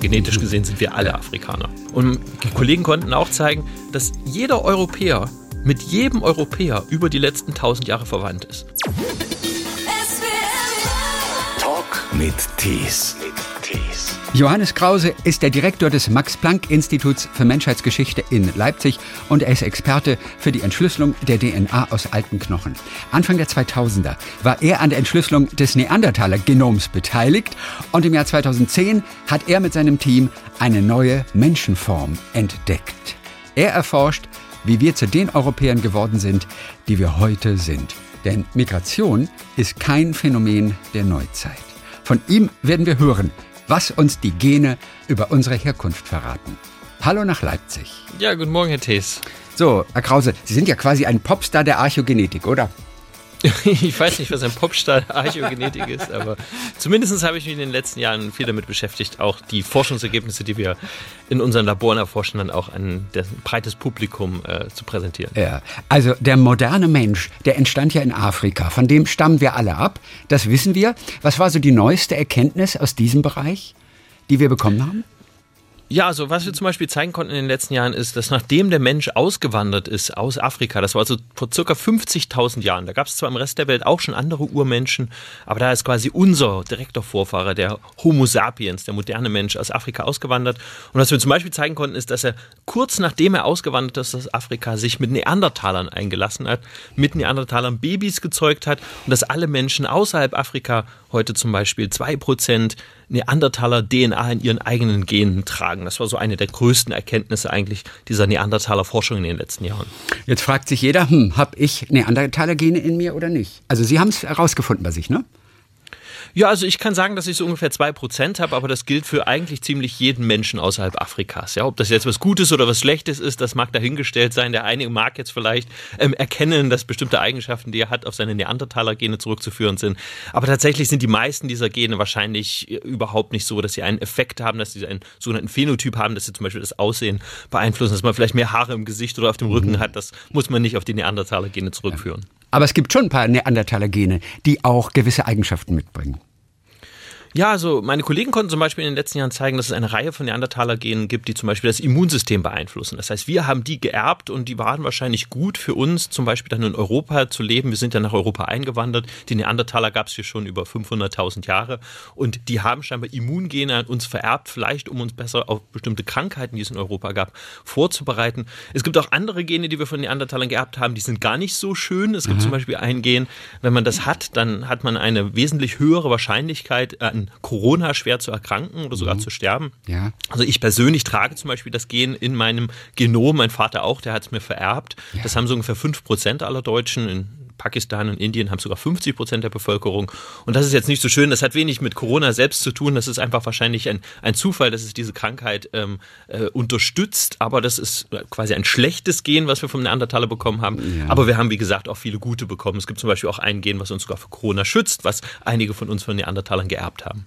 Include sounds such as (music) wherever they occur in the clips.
Genetisch gesehen sind wir alle Afrikaner. Und die Kollegen konnten auch zeigen, dass jeder Europäer mit jedem Europäer über die letzten tausend Jahre verwandt ist. Talk mit Tees. Johannes Krause ist der Direktor des Max-Planck-Instituts für Menschheitsgeschichte in Leipzig und er ist Experte für die Entschlüsselung der DNA aus alten Knochen. Anfang der 2000er war er an der Entschlüsselung des Neandertaler-Genoms beteiligt und im Jahr 2010 hat er mit seinem Team eine neue Menschenform entdeckt. Er erforscht, wie wir zu den Europäern geworden sind, die wir heute sind. Denn Migration ist kein Phänomen der Neuzeit. Von ihm werden wir hören, was uns die Gene über unsere Herkunft verraten. Hallo nach Leipzig. Ja, guten Morgen, Herr Thees. So, Herr Krause, Sie sind ja quasi ein Popstar der Archäogenetik, oder? (laughs) Ich weiß nicht, was ein Popstar Archäogenetik ist, aber zumindest habe ich mich in den letzten Jahren viel damit beschäftigt, auch die Forschungsergebnisse, die wir in unseren Laboren erforschen, dann auch an ein breites Publikum äh, zu präsentieren. Ja, also der moderne Mensch, der entstand ja in Afrika. Von dem stammen wir alle ab. Das wissen wir. Was war so die neueste Erkenntnis aus diesem Bereich, die wir bekommen haben? Ja, also was wir zum Beispiel zeigen konnten in den letzten Jahren ist, dass nachdem der Mensch ausgewandert ist aus Afrika, das war also vor circa 50.000 Jahren, da gab es zwar im Rest der Welt auch schon andere Urmenschen, aber da ist quasi unser direkter Vorfahrer, der Homo sapiens, der moderne Mensch aus Afrika ausgewandert. Und was wir zum Beispiel zeigen konnten, ist, dass er kurz nachdem er ausgewandert ist aus Afrika sich mit Neandertalern eingelassen hat, mit Neandertalern Babys gezeugt hat und dass alle Menschen außerhalb Afrika heute zum Beispiel zwei Prozent Neandertaler-DNA in ihren eigenen Genen tragen. Das war so eine der größten Erkenntnisse eigentlich dieser Neandertaler-Forschung in den letzten Jahren. Jetzt fragt sich jeder, hm, habe ich Neandertaler-Gene in mir oder nicht? Also Sie haben es herausgefunden bei sich, ne? Ja, also ich kann sagen, dass ich so ungefähr zwei Prozent habe, aber das gilt für eigentlich ziemlich jeden Menschen außerhalb Afrikas. Ja, ob das jetzt was Gutes oder was Schlechtes ist, das mag dahingestellt sein. Der eine mag jetzt vielleicht ähm, erkennen, dass bestimmte Eigenschaften, die er hat, auf seine Neandertaler-Gene zurückzuführen sind. Aber tatsächlich sind die meisten dieser Gene wahrscheinlich äh, überhaupt nicht so, dass sie einen Effekt haben, dass sie einen sogenannten Phänotyp haben, dass sie zum Beispiel das Aussehen beeinflussen, dass man vielleicht mehr Haare im Gesicht oder auf dem Rücken mhm. hat. Das muss man nicht auf die Neandertaler-Gene zurückführen. Aber es gibt schon ein paar Neandertaler-Gene, die auch gewisse Eigenschaften mitbringen. Ja, also meine Kollegen konnten zum Beispiel in den letzten Jahren zeigen, dass es eine Reihe von Neandertaler-Genen gibt, die zum Beispiel das Immunsystem beeinflussen. Das heißt, wir haben die geerbt und die waren wahrscheinlich gut für uns, zum Beispiel dann in Europa zu leben. Wir sind ja nach Europa eingewandert. Die Neandertaler gab es hier schon über 500.000 Jahre und die haben scheinbar Immungene an uns vererbt, vielleicht um uns besser auf bestimmte Krankheiten, die es in Europa gab, vorzubereiten. Es gibt auch andere Gene, die wir von Neandertalern geerbt haben, die sind gar nicht so schön. Es gibt mhm. zum Beispiel ein Gen, wenn man das hat, dann hat man eine wesentlich höhere Wahrscheinlichkeit an Corona schwer zu erkranken oder sogar mhm. zu sterben. Ja. Also ich persönlich trage zum Beispiel das Gen in meinem Genom, mein Vater auch, der hat es mir vererbt. Ja. Das haben so ungefähr 5% aller Deutschen. In Pakistan und Indien haben sogar 50 Prozent der Bevölkerung. Und das ist jetzt nicht so schön. Das hat wenig mit Corona selbst zu tun. Das ist einfach wahrscheinlich ein, ein Zufall, dass es diese Krankheit ähm, äh, unterstützt. Aber das ist quasi ein schlechtes Gen, was wir vom Neandertaler bekommen haben. Ja. Aber wir haben, wie gesagt, auch viele gute bekommen. Es gibt zum Beispiel auch ein Gen, was uns sogar für Corona schützt, was einige von uns von Neandertalern geerbt haben.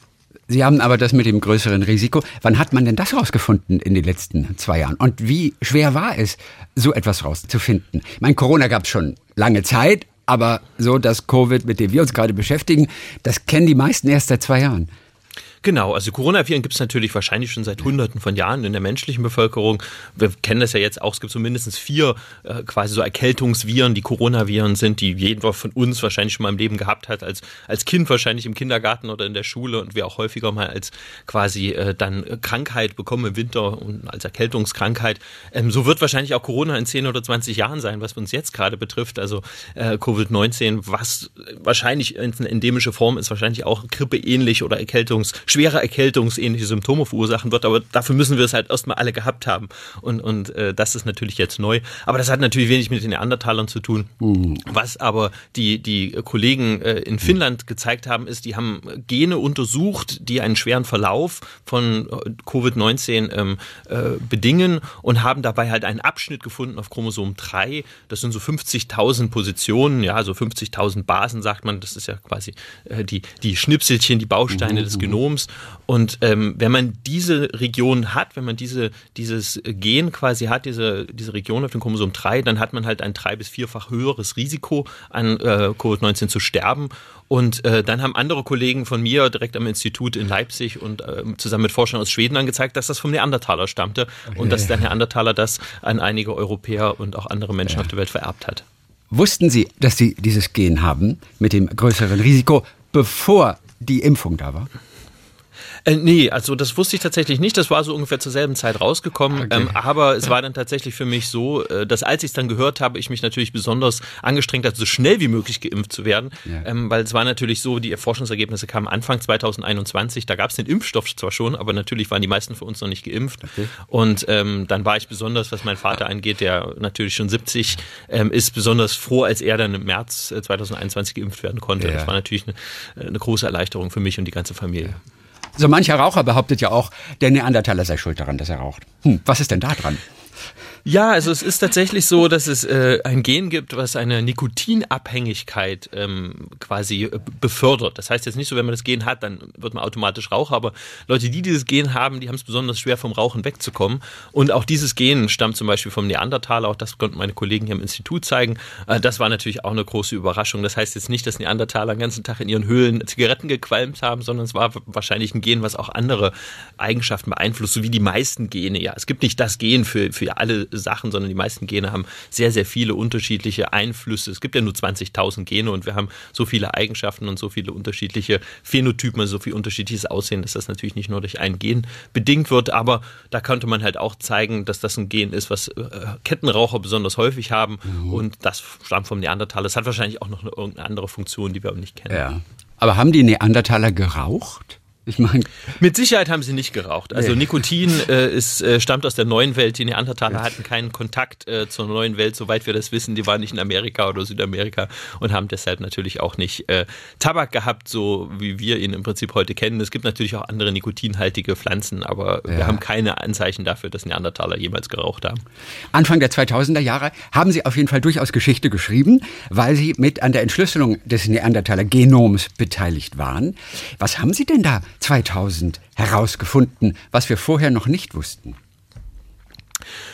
Sie haben aber das mit dem größeren Risiko. Wann hat man denn das rausgefunden in den letzten zwei Jahren? Und wie schwer war es, so etwas rauszufinden? Mein Corona gab es schon lange Zeit, aber so das Covid, mit dem wir uns gerade beschäftigen, das kennen die meisten erst seit zwei Jahren. Genau, also Coronaviren gibt es natürlich wahrscheinlich schon seit Hunderten von Jahren in der menschlichen Bevölkerung. Wir kennen das ja jetzt auch, es gibt so mindestens vier äh, quasi so Erkältungsviren, die Coronaviren sind, die jeder von uns wahrscheinlich schon mal im Leben gehabt hat, als, als Kind wahrscheinlich im Kindergarten oder in der Schule und wir auch häufiger mal als quasi äh, dann Krankheit bekommen im Winter und als Erkältungskrankheit. Ähm, so wird wahrscheinlich auch Corona in 10 oder 20 Jahren sein, was uns jetzt gerade betrifft, also äh, Covid-19, was wahrscheinlich eine endemische Form ist, wahrscheinlich auch grippeähnlich oder Erkältungs schwere erkältungsähnliche Symptome verursachen wird. Aber dafür müssen wir es halt erstmal alle gehabt haben. Und, und äh, das ist natürlich jetzt neu. Aber das hat natürlich wenig mit den Neandertalern zu tun. Mhm. Was aber die, die Kollegen äh, in Finnland gezeigt haben, ist, die haben Gene untersucht, die einen schweren Verlauf von äh, Covid-19 ähm, äh, bedingen und haben dabei halt einen Abschnitt gefunden auf Chromosom 3. Das sind so 50.000 Positionen, ja, so 50.000 Basen, sagt man. Das ist ja quasi äh, die, die Schnipselchen, die Bausteine mhm. des Genoms. Genoms. Und ähm, wenn man diese Region hat, wenn man diese, dieses Gen quasi hat, diese, diese Region auf dem Chromosom 3, dann hat man halt ein drei- bis vierfach höheres Risiko, an äh, Covid-19 zu sterben. Und äh, dann haben andere Kollegen von mir direkt am Institut in Leipzig und äh, zusammen mit Forschern aus Schweden angezeigt, dass das vom Neandertaler stammte okay. und dass der Neandertaler das an einige Europäer und auch andere Menschen ja. auf der Welt vererbt hat. Wussten Sie, dass Sie dieses Gen haben mit dem größeren Risiko, bevor die Impfung da war? Äh, nee, also das wusste ich tatsächlich nicht. Das war so ungefähr zur selben Zeit rausgekommen. Okay. Ähm, aber es war dann tatsächlich für mich so, äh, dass als ich es dann gehört habe, ich mich natürlich besonders angestrengt habe, so schnell wie möglich geimpft zu werden. Ja. Ähm, weil es war natürlich so, die Forschungsergebnisse kamen Anfang 2021. Da gab es den Impfstoff zwar schon, aber natürlich waren die meisten von uns noch nicht geimpft. Okay. Und ähm, dann war ich besonders, was meinen Vater angeht, der natürlich schon 70 ähm, ist, besonders froh, als er dann im März 2021 äh, geimpft werden konnte. Ja. Das war natürlich eine, eine große Erleichterung für mich und die ganze Familie. Ja. So mancher Raucher behauptet ja auch, der Neandertaler sei schuld daran, dass er raucht. Hm, was ist denn da dran? Ja, also es ist tatsächlich so, dass es äh, ein Gen gibt, was eine Nikotinabhängigkeit ähm, quasi äh, befördert. Das heißt jetzt nicht so, wenn man das Gen hat, dann wird man automatisch Raucher, aber Leute, die dieses Gen haben, die haben es besonders schwer vom Rauchen wegzukommen. Und auch dieses Gen stammt zum Beispiel vom Neandertaler, auch das konnten meine Kollegen hier im Institut zeigen. Äh, das war natürlich auch eine große Überraschung. Das heißt jetzt nicht, dass Neandertaler den ganzen Tag in ihren Höhlen Zigaretten gequalmt haben, sondern es war wahrscheinlich ein Gen, was auch andere Eigenschaften beeinflusst, so wie die meisten Gene. Ja, es gibt nicht das Gen für, für alle Sachen, sondern die meisten Gene haben sehr, sehr viele unterschiedliche Einflüsse. Es gibt ja nur 20.000 Gene und wir haben so viele Eigenschaften und so viele unterschiedliche Phänotypen, so viel unterschiedliches Aussehen, dass das natürlich nicht nur durch ein Gen bedingt wird, aber da könnte man halt auch zeigen, dass das ein Gen ist, was äh, Kettenraucher besonders häufig haben mhm. und das stammt vom Neandertaler. Das hat wahrscheinlich auch noch eine, irgendeine andere Funktion, die wir aber nicht kennen. Ja. Aber haben die Neandertaler geraucht? Ich meine, mit Sicherheit haben sie nicht geraucht. Also nee. Nikotin äh, ist, äh, stammt aus der neuen Welt. Die Neandertaler hatten keinen Kontakt äh, zur neuen Welt, soweit wir das wissen. Die waren nicht in Amerika oder Südamerika und haben deshalb natürlich auch nicht äh, Tabak gehabt, so wie wir ihn im Prinzip heute kennen. Es gibt natürlich auch andere nikotinhaltige Pflanzen, aber ja. wir haben keine Anzeichen dafür, dass Neandertaler jemals geraucht haben. Anfang der 2000er Jahre haben sie auf jeden Fall durchaus Geschichte geschrieben, weil sie mit an der Entschlüsselung des Neandertaler Genoms beteiligt waren. Was haben Sie denn da 2000 herausgefunden, was wir vorher noch nicht wussten?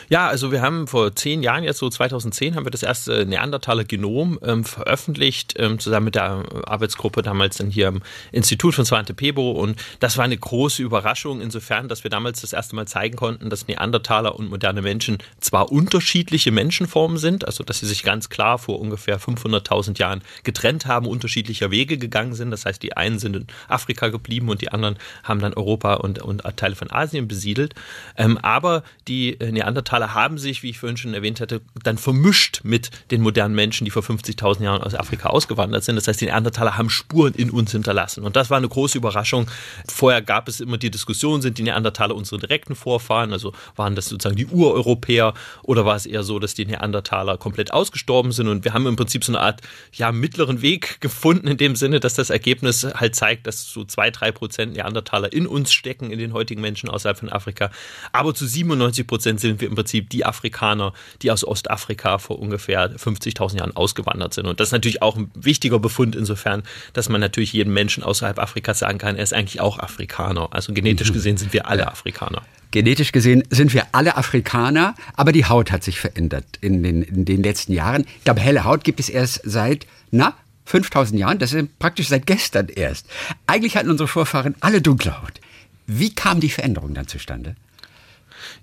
Ja, also wir haben vor zehn Jahren, jetzt so 2010, haben wir das erste Neandertaler Genom ähm, veröffentlicht, ähm, zusammen mit der Arbeitsgruppe damals dann hier am Institut von Svante Pebo. Und das war eine große Überraschung insofern, dass wir damals das erste Mal zeigen konnten, dass Neandertaler und moderne Menschen zwar unterschiedliche Menschenformen sind, also dass sie sich ganz klar vor ungefähr 500.000 Jahren getrennt haben, unterschiedlicher Wege gegangen sind. Das heißt, die einen sind in Afrika geblieben und die anderen haben dann Europa und, und Teile von Asien besiedelt. Ähm, aber die äh, Neandertaler Neandertaler haben sich, wie ich vorhin schon erwähnt hatte, dann vermischt mit den modernen Menschen, die vor 50.000 Jahren aus Afrika ausgewandert sind. Das heißt, die Neandertaler haben Spuren in uns hinterlassen. Und das war eine große Überraschung. Vorher gab es immer die Diskussion, sind die Neandertaler unsere direkten Vorfahren? Also waren das sozusagen die Ureuropäer oder war es eher so, dass die Neandertaler komplett ausgestorben sind? Und wir haben im Prinzip so eine Art ja, mittleren Weg gefunden in dem Sinne, dass das Ergebnis halt zeigt, dass so zwei, drei Prozent Neandertaler in uns stecken, in den heutigen Menschen außerhalb von Afrika. Aber zu 97 Prozent sind wir im Prinzip Prinzip die Afrikaner, die aus Ostafrika vor ungefähr 50.000 Jahren ausgewandert sind. Und das ist natürlich auch ein wichtiger Befund insofern, dass man natürlich jedem Menschen außerhalb Afrikas sagen kann, er ist eigentlich auch Afrikaner. Also genetisch mhm. gesehen sind wir alle Afrikaner. Genetisch gesehen sind wir alle Afrikaner, aber die Haut hat sich verändert in den, in den letzten Jahren. Ich glaube, helle Haut gibt es erst seit, na, 5000 Jahren, das ist praktisch seit gestern erst. Eigentlich hatten unsere Vorfahren alle dunkle Haut. Wie kam die Veränderung dann zustande?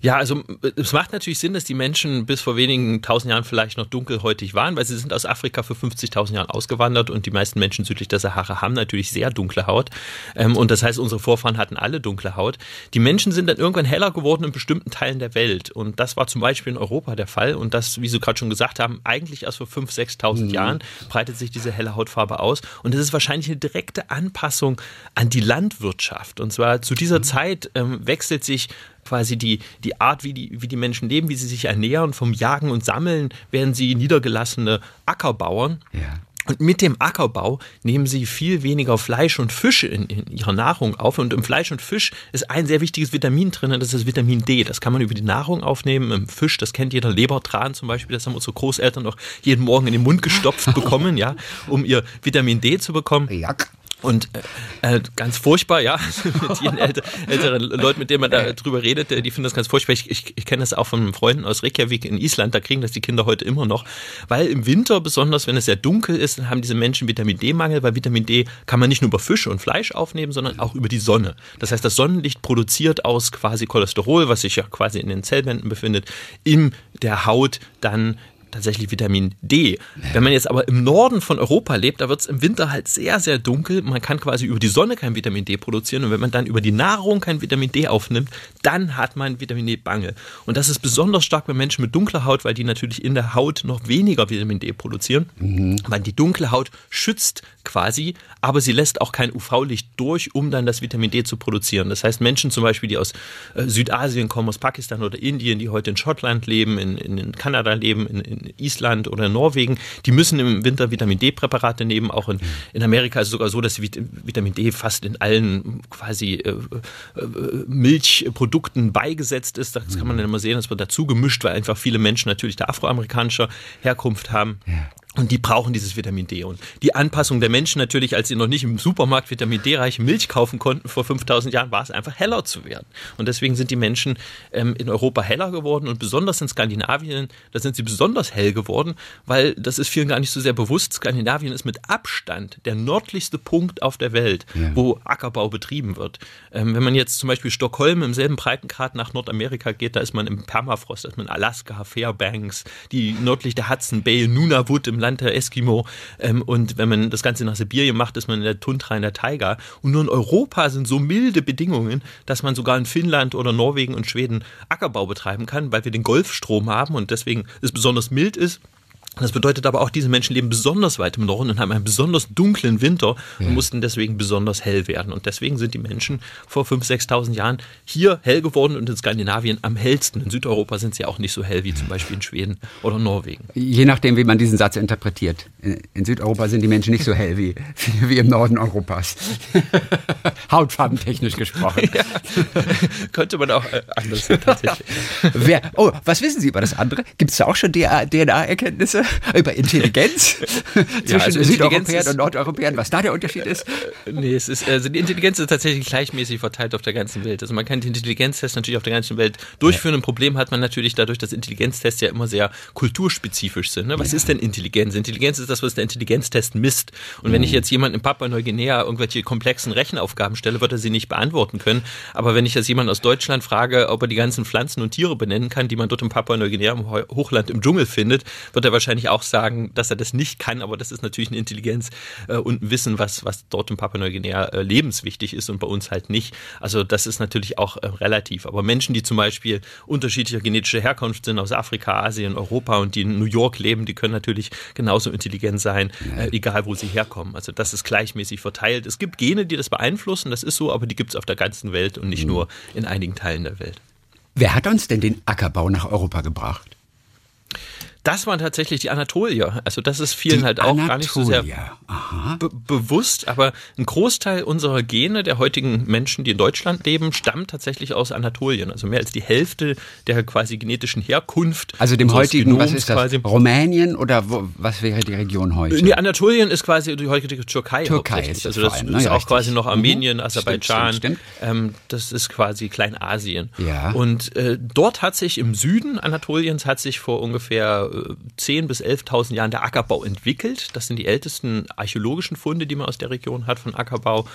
Ja, also es macht natürlich Sinn, dass die Menschen bis vor wenigen tausend Jahren vielleicht noch dunkelhäutig waren, weil sie sind aus Afrika für 50.000 Jahren ausgewandert und die meisten Menschen südlich der Sahara haben natürlich sehr dunkle Haut. Ähm, und das heißt, unsere Vorfahren hatten alle dunkle Haut. Die Menschen sind dann irgendwann heller geworden in bestimmten Teilen der Welt. Und das war zum Beispiel in Europa der Fall. Und das, wie Sie gerade schon gesagt haben, eigentlich erst vor 5.000, 6.000 mhm. Jahren breitet sich diese helle Hautfarbe aus. Und das ist wahrscheinlich eine direkte Anpassung an die Landwirtschaft. Und zwar zu dieser mhm. Zeit ähm, wechselt sich quasi die, die Art, wie die, wie die Menschen leben, wie sie sich ernähren. Vom Jagen und Sammeln werden sie niedergelassene Ackerbauern. Ja. Und mit dem Ackerbau nehmen sie viel weniger Fleisch und Fische in, in, ihrer Nahrung auf. Und im Fleisch und Fisch ist ein sehr wichtiges Vitamin drin, das ist das Vitamin D. Das kann man über die Nahrung aufnehmen. Im Fisch, das kennt jeder Lebertran zum Beispiel, das haben unsere Großeltern noch jeden Morgen in den Mund gestopft bekommen, ja, um ihr Vitamin D zu bekommen. Ja. Und äh, äh, ganz furchtbar, ja, (laughs) mit jeden älter, älteren Leuten, mit denen man da drüber redet, die finden das ganz furchtbar. Ich, ich, ich kenne das auch von Freunden aus Reykjavik in Island, da kriegen das die Kinder heute immer noch. Weil im Winter, besonders wenn es sehr dunkel ist, haben diese Menschen Vitamin D-Mangel, weil Vitamin D kann man nicht nur über Fisch und Fleisch aufnehmen, sondern auch über die Sonne. Das heißt, das Sonnenlicht produziert aus quasi Cholesterol, was sich ja quasi in den Zellwänden befindet, in der Haut dann tatsächlich Vitamin D. Wenn man jetzt aber im Norden von Europa lebt, da wird es im Winter halt sehr, sehr dunkel. Man kann quasi über die Sonne kein Vitamin D produzieren und wenn man dann über die Nahrung kein Vitamin D aufnimmt, dann hat man Vitamin D-Mangel. Und das ist besonders stark bei Menschen mit dunkler Haut, weil die natürlich in der Haut noch weniger Vitamin D produzieren, mhm. weil die dunkle Haut schützt quasi, aber sie lässt auch kein UV-Licht durch, um dann das Vitamin D zu produzieren. Das heißt, Menschen zum Beispiel, die aus äh, Südasien kommen, aus Pakistan oder Indien, die heute in Schottland leben, in, in Kanada leben, in, in Island oder Norwegen, die müssen im Winter Vitamin D-Präparate nehmen. Auch in, in Amerika ist es sogar so, dass Vitamin D fast in allen quasi äh, äh, Milchprodukten beigesetzt ist. Das kann man dann immer sehen, das wird dazu gemischt, weil einfach viele Menschen natürlich der afroamerikanischer Herkunft haben. Ja. Und die brauchen dieses Vitamin D. Und die Anpassung der Menschen natürlich, als sie noch nicht im Supermarkt Vitamin D-reiche Milch kaufen konnten vor 5000 Jahren, war es einfach heller zu werden. Und deswegen sind die Menschen ähm, in Europa heller geworden und besonders in Skandinavien, da sind sie besonders hell geworden, weil das ist vielen gar nicht so sehr bewusst. Skandinavien ist mit Abstand der nördlichste Punkt auf der Welt, ja. wo Ackerbau betrieben wird. Ähm, wenn man jetzt zum Beispiel Stockholm im selben Breitengrad nach Nordamerika geht, da ist man im Permafrost, da ist man in Alaska, Fairbanks, die nördlich der Hudson Bay, Nunavut im Land der Eskimo. Ähm, und wenn man das Ganze nach Sibirien macht, ist man in der Tundra, in der Taiga. Und nur in Europa sind so milde Bedingungen, dass man sogar in Finnland oder Norwegen und Schweden Ackerbau betreiben kann, weil wir den Golfstrom haben und deswegen es besonders mild ist. Das bedeutet aber auch, diese Menschen leben besonders weit im Norden und haben einen besonders dunklen Winter und ja. mussten deswegen besonders hell werden. Und deswegen sind die Menschen vor 5.000, 6.000 Jahren hier hell geworden und in Skandinavien am hellsten. In Südeuropa sind sie auch nicht so hell wie zum Beispiel in Schweden oder Norwegen. Je nachdem, wie man diesen Satz interpretiert. In Südeuropa sind die Menschen nicht so hell wie, wie im Norden Europas. (laughs) Hautfarbentechnisch gesprochen. Ja, (laughs) könnte man auch äh, anders tatsächlich. (laughs) Wer, oh, was wissen Sie über das andere? Gibt es da auch schon DNA-Erkenntnisse? (laughs) über Intelligenz zwischen (laughs) ja, also Südeuropäern und Nordeuropäern, was da der Unterschied ist? Äh, nee, es ist, also die Intelligenz ist tatsächlich gleichmäßig verteilt auf der ganzen Welt. Also man kann den Intelligenztest natürlich auf der ganzen Welt durchführen. Ein Problem hat man natürlich dadurch, dass Intelligenztests ja immer sehr kulturspezifisch sind. Ne? Was ja. ist denn Intelligenz? Intelligenz ist das, was der Intelligenztest misst. Und wenn ich mhm. jetzt jemanden in Papua-Neuguinea irgendwelche komplexen Rechenaufgaben stelle, wird er sie nicht beantworten können. Aber wenn ich jetzt jemanden aus Deutschland frage, ob er die ganzen Pflanzen und Tiere benennen kann, die man dort in Papua-Neuguinea im Hochland im Dschungel findet, wird er wahrscheinlich wahrscheinlich auch sagen, dass er das nicht kann, aber das ist natürlich eine Intelligenz äh, und ein Wissen, was, was dort in Papua-Neuguinea äh, lebenswichtig ist und bei uns halt nicht. Also das ist natürlich auch äh, relativ. Aber Menschen, die zum Beispiel unterschiedlicher genetischer Herkunft sind aus Afrika, Asien, Europa und die in New York leben, die können natürlich genauso intelligent sein, äh, egal wo sie herkommen. Also das ist gleichmäßig verteilt. Es gibt Gene, die das beeinflussen, das ist so, aber die gibt es auf der ganzen Welt und nicht mhm. nur in einigen Teilen der Welt. Wer hat uns denn den Ackerbau nach Europa gebracht? Das waren tatsächlich die Anatolier. Also das ist vielen die halt auch Anatolier. gar nicht so sehr be bewusst, aber ein Großteil unserer Gene der heutigen Menschen, die in Deutschland leben, stammt tatsächlich aus Anatolien. Also mehr als die Hälfte der quasi genetischen Herkunft. Also dem heutigen, Genoms was ist das? Quasi. Rumänien oder wo, was wäre die Region heute? Nee, Anatolien ist quasi die heutige Türkei. Türkei ist Also das allem, ist ne? auch richtig. quasi noch Armenien, mhm. Aserbaidschan. Stimmt, stimmt, stimmt. Ähm, das ist quasi Kleinasien. Ja. Und äh, dort hat sich im Süden Anatoliens hat sich vor ungefähr 10.000 bis 11.000 Jahren der Ackerbau entwickelt. Das sind die ältesten archäologischen Funde, die man aus der Region hat von Ackerbau.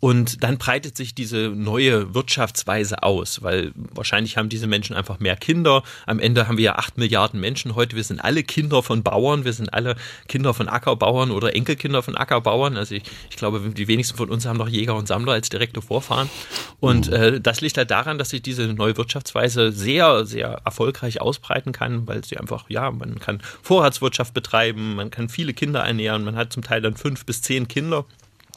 Und dann breitet sich diese neue Wirtschaftsweise aus, weil wahrscheinlich haben diese Menschen einfach mehr Kinder. Am Ende haben wir ja acht Milliarden Menschen heute. Wir sind alle Kinder von Bauern, wir sind alle Kinder von Ackerbauern oder Enkelkinder von Ackerbauern. Also ich, ich glaube, die wenigsten von uns haben noch Jäger und Sammler als direkte Vorfahren. Und mhm. äh, das liegt halt daran, dass sich diese neue Wirtschaftsweise sehr, sehr erfolgreich ausbreiten kann, weil sie einfach, ja, man kann Vorratswirtschaft betreiben, man kann viele Kinder ernähren, man hat zum Teil dann fünf bis zehn Kinder.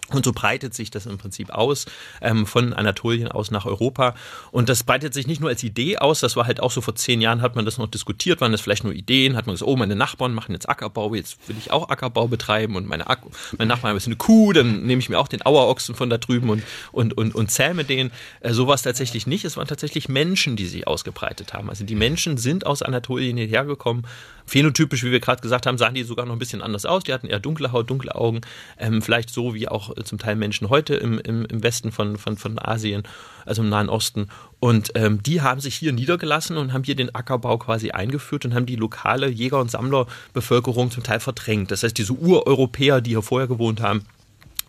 Und so breitet sich das im Prinzip aus, ähm, von Anatolien aus nach Europa. Und das breitet sich nicht nur als Idee aus, das war halt auch so vor zehn Jahren hat man das noch diskutiert, waren das vielleicht nur Ideen, hat man gesagt, oh, meine Nachbarn machen jetzt Ackerbau, jetzt will ich auch Ackerbau betreiben und meine, Ak meine Nachbarn jetzt eine Kuh, dann nehme ich mir auch den Auerochsen von da drüben und, und, und, und zähme den. Äh, so war es tatsächlich nicht, es waren tatsächlich Menschen, die sich ausgebreitet haben. Also die Menschen sind aus Anatolien hierher gekommen Phänotypisch, wie wir gerade gesagt haben, sahen die sogar noch ein bisschen anders aus. Die hatten eher dunkle Haut, dunkle Augen, ähm, vielleicht so wie auch zum Teil Menschen heute im, im, im Westen von, von, von Asien, also im Nahen Osten. Und ähm, die haben sich hier niedergelassen und haben hier den Ackerbau quasi eingeführt und haben die lokale Jäger- und Sammlerbevölkerung zum Teil verdrängt. Das heißt, diese Ureuropäer, die hier vorher gewohnt haben,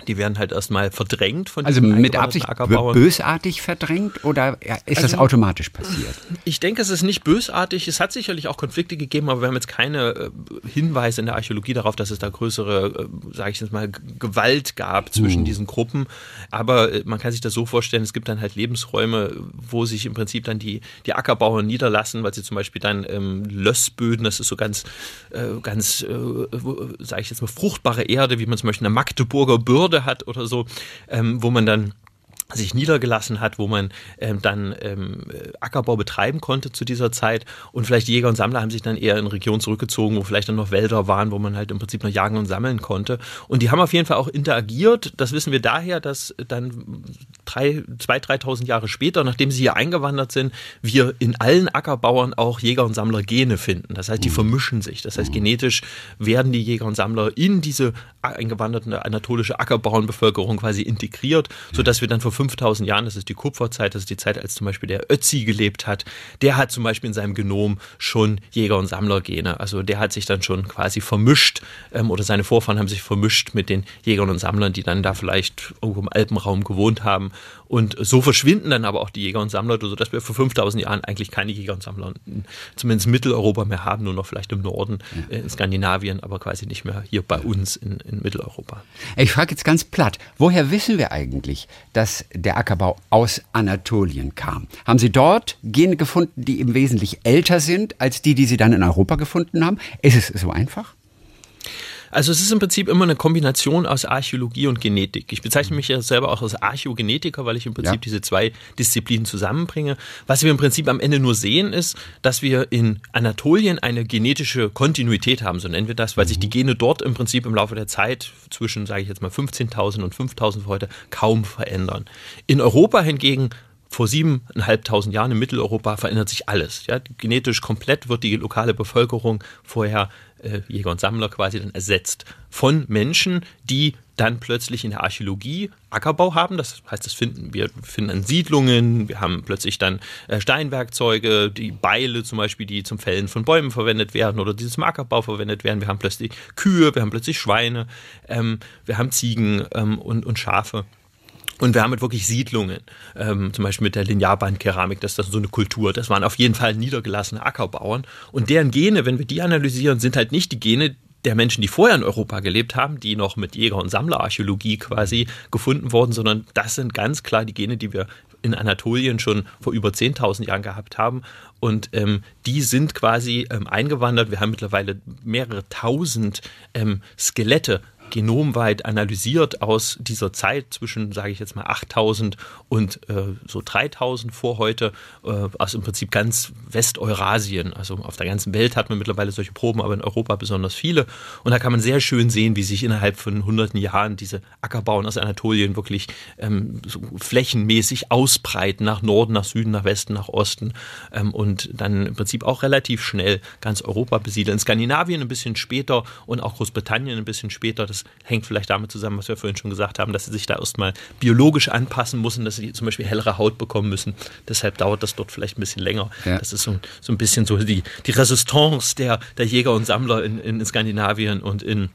die werden halt erstmal verdrängt von Also mit Absicht bösartig verdrängt oder ist also, das automatisch passiert? Ich denke, es ist nicht bösartig. Es hat sicherlich auch Konflikte gegeben, aber wir haben jetzt keine äh, Hinweise in der Archäologie darauf, dass es da größere, äh, sage ich jetzt mal, Gewalt gab zwischen uh. diesen Gruppen. Aber äh, man kann sich das so vorstellen, es gibt dann halt Lebensräume, wo sich im Prinzip dann die, die Ackerbauern niederlassen, weil sie zum Beispiel dann ähm, Lössböden, das ist so ganz, äh, ganz, äh, sage ich jetzt mal, fruchtbare Erde, wie man zum Beispiel in der Magdeburger Bürde Hürde hat oder so, ähm, wo man dann sich niedergelassen hat, wo man ähm, dann ähm, Ackerbau betreiben konnte zu dieser Zeit. Und vielleicht Jäger und Sammler haben sich dann eher in Regionen zurückgezogen, wo vielleicht dann noch Wälder waren, wo man halt im Prinzip noch jagen und sammeln konnte. Und die haben auf jeden Fall auch interagiert. Das wissen wir daher, dass dann drei, zwei, dreitausend Jahre später, nachdem sie hier eingewandert sind, wir in allen Ackerbauern auch Jäger und Sammler Gene finden. Das heißt, die mhm. vermischen sich. Das heißt, mhm. genetisch werden die Jäger und Sammler in diese eingewanderte anatolische Ackerbauernbevölkerung quasi integriert, sodass wir dann vor 5000 Jahren, das ist die Kupferzeit, das ist die Zeit, als zum Beispiel der Ötzi gelebt hat, der hat zum Beispiel in seinem Genom schon Jäger- und Sammlergene. Also der hat sich dann schon quasi vermischt ähm, oder seine Vorfahren haben sich vermischt mit den Jägern und Sammlern, die dann da vielleicht irgendwo im Alpenraum gewohnt haben. Und so verschwinden dann aber auch die Jäger und Sammler, sodass wir vor 5000 Jahren eigentlich keine Jäger und Sammler, zumindest in Mitteleuropa mehr haben, nur noch vielleicht im Norden, äh, in Skandinavien, aber quasi nicht mehr hier bei uns in, in Mitteleuropa. Ich frage jetzt ganz platt, woher wissen wir eigentlich, dass der Ackerbau aus Anatolien kam. Haben Sie dort Gene gefunden, die im Wesentlichen älter sind als die, die Sie dann in Europa gefunden haben? Ist es so einfach? Also es ist im Prinzip immer eine Kombination aus Archäologie und Genetik. Ich bezeichne mich ja selber auch als Archäogenetiker, weil ich im Prinzip ja. diese zwei Disziplinen zusammenbringe. Was wir im Prinzip am Ende nur sehen, ist, dass wir in Anatolien eine genetische Kontinuität haben, so nennen wir das, weil sich die Gene dort im Prinzip im Laufe der Zeit zwischen, sage ich jetzt mal, 15.000 und 5.000 heute kaum verändern. In Europa hingegen vor siebeneinhalbtausend Jahren in Mitteleuropa verändert sich alles. Ja, genetisch komplett wird die lokale Bevölkerung vorher äh, Jäger und Sammler quasi dann ersetzt von Menschen, die dann plötzlich in der Archäologie Ackerbau haben. Das heißt, das finden wir finden an Siedlungen. Wir haben plötzlich dann äh, Steinwerkzeuge, die Beile zum Beispiel, die zum Fällen von Bäumen verwendet werden oder die zum Ackerbau verwendet werden. Wir haben plötzlich Kühe, wir haben plötzlich Schweine, ähm, wir haben Ziegen ähm, und, und Schafe. Und wir haben halt wirklich Siedlungen, ähm, zum Beispiel mit der Linearbandkeramik, das ist so eine Kultur. Das waren auf jeden Fall niedergelassene Ackerbauern. Und deren Gene, wenn wir die analysieren, sind halt nicht die Gene der Menschen, die vorher in Europa gelebt haben, die noch mit Jäger- und Sammlerarchäologie quasi gefunden wurden, sondern das sind ganz klar die Gene, die wir in Anatolien schon vor über 10.000 Jahren gehabt haben. Und ähm, die sind quasi ähm, eingewandert. Wir haben mittlerweile mehrere tausend ähm, Skelette genomweit analysiert aus dieser Zeit zwischen, sage ich jetzt mal, 8000 und äh, so 3000 vor heute, äh, also im Prinzip ganz Westeurasien. Also auf der ganzen Welt hat man mittlerweile solche Proben, aber in Europa besonders viele. Und da kann man sehr schön sehen, wie sich innerhalb von hunderten Jahren diese Ackerbauern aus Anatolien wirklich ähm, so flächenmäßig ausbreiten, nach Norden, nach Süden, nach Westen, nach Osten ähm, und dann im Prinzip auch relativ schnell ganz Europa besiedeln. Skandinavien ein bisschen später und auch Großbritannien ein bisschen später. Das das hängt vielleicht damit zusammen, was wir vorhin schon gesagt haben, dass sie sich da erstmal biologisch anpassen müssen, dass sie zum Beispiel hellere Haut bekommen müssen. Deshalb dauert das dort vielleicht ein bisschen länger. Ja. Das ist so, so ein bisschen so die, die Resistance der, der Jäger und Sammler in, in Skandinavien und in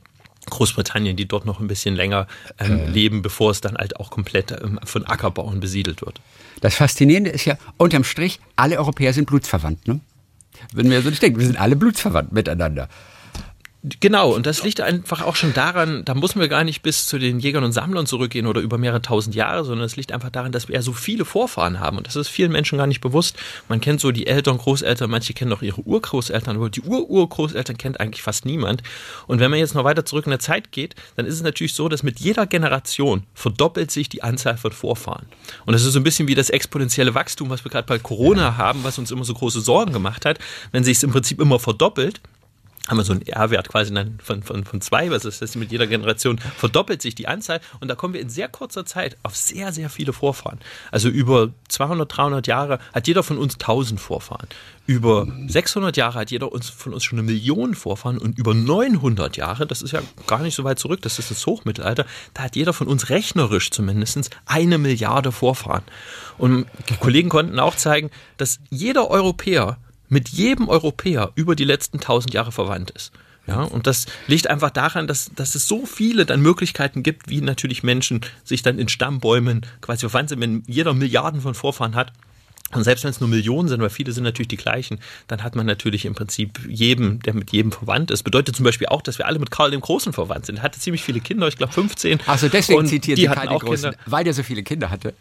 Großbritannien, die dort noch ein bisschen länger ähm, äh. leben, bevor es dann halt auch komplett ähm, von Ackerbauern besiedelt wird. Das Faszinierende ist ja, unterm Strich, alle Europäer sind blutsverwandt. Ne? Wenn wir so nicht denken, wir sind alle blutsverwandt miteinander. Genau, und das liegt einfach auch schon daran, da muss man gar nicht bis zu den Jägern und Sammlern zurückgehen oder über mehrere tausend Jahre, sondern es liegt einfach daran, dass wir ja so viele Vorfahren haben. Und das ist vielen Menschen gar nicht bewusst. Man kennt so die Eltern, Großeltern, manche kennen auch ihre Urgroßeltern, aber die Ururgroßeltern kennt eigentlich fast niemand. Und wenn man jetzt noch weiter zurück in der Zeit geht, dann ist es natürlich so, dass mit jeder Generation verdoppelt sich die Anzahl von Vorfahren. Und das ist so ein bisschen wie das exponentielle Wachstum, was wir gerade bei Corona haben, was uns immer so große Sorgen gemacht hat. Wenn sich es im Prinzip immer verdoppelt, haben wir so einen R-Wert quasi von, von, von zwei, was ist das? Mit jeder Generation verdoppelt sich die Anzahl und da kommen wir in sehr kurzer Zeit auf sehr, sehr viele Vorfahren. Also über 200, 300 Jahre hat jeder von uns 1000 Vorfahren. Über 600 Jahre hat jeder uns, von uns schon eine Million Vorfahren und über 900 Jahre, das ist ja gar nicht so weit zurück, das ist das Hochmittelalter, da hat jeder von uns rechnerisch zumindest eine Milliarde Vorfahren. Und die Kollegen konnten auch zeigen, dass jeder Europäer mit jedem Europäer über die letzten tausend Jahre verwandt ist. Ja, und das liegt einfach daran, dass, dass es so viele dann Möglichkeiten gibt, wie natürlich Menschen sich dann in Stammbäumen quasi verwandt sind, wenn jeder Milliarden von Vorfahren hat. Und selbst wenn es nur Millionen sind, weil viele sind natürlich die gleichen, dann hat man natürlich im Prinzip jedem, der mit jedem verwandt ist. Bedeutet zum Beispiel auch, dass wir alle mit Karl dem Großen verwandt sind. Er hatte ziemlich viele Kinder, ich glaube 15. Also deswegen zitiert die Karl den Großen, Kinder. weil der so viele Kinder hatte.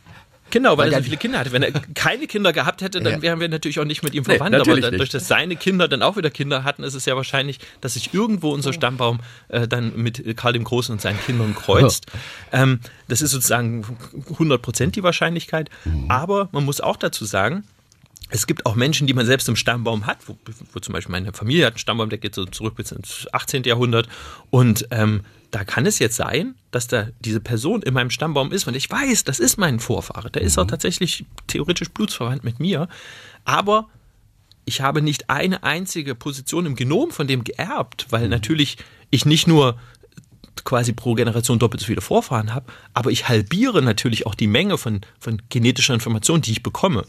Genau, weil, weil er so viele Kinder hatte. Wenn er keine Kinder gehabt hätte, dann ja. wären wir natürlich auch nicht mit ihm verwandt. Nee, aber dadurch, dass seine Kinder dann auch wieder Kinder hatten, ist es ja wahrscheinlich, dass sich irgendwo unser Stammbaum äh, dann mit Karl dem Großen und seinen Kindern kreuzt. Ähm, das ist sozusagen 100 Prozent die Wahrscheinlichkeit. Mhm. Aber man muss auch dazu sagen, es gibt auch Menschen, die man selbst im Stammbaum hat, wo, wo, zum Beispiel meine Familie hat einen Stammbaum, der geht so zurück bis ins 18. Jahrhundert. Und ähm, da kann es jetzt sein, dass da diese Person in meinem Stammbaum ist, und ich weiß, das ist mein Vorfahre. Der ist auch mhm. tatsächlich theoretisch blutsverwandt mit mir. Aber ich habe nicht eine einzige Position im Genom von dem geerbt, weil mhm. natürlich ich nicht nur quasi pro Generation doppelt so viele Vorfahren habe, aber ich halbiere natürlich auch die Menge von, von genetischer Information, die ich bekomme.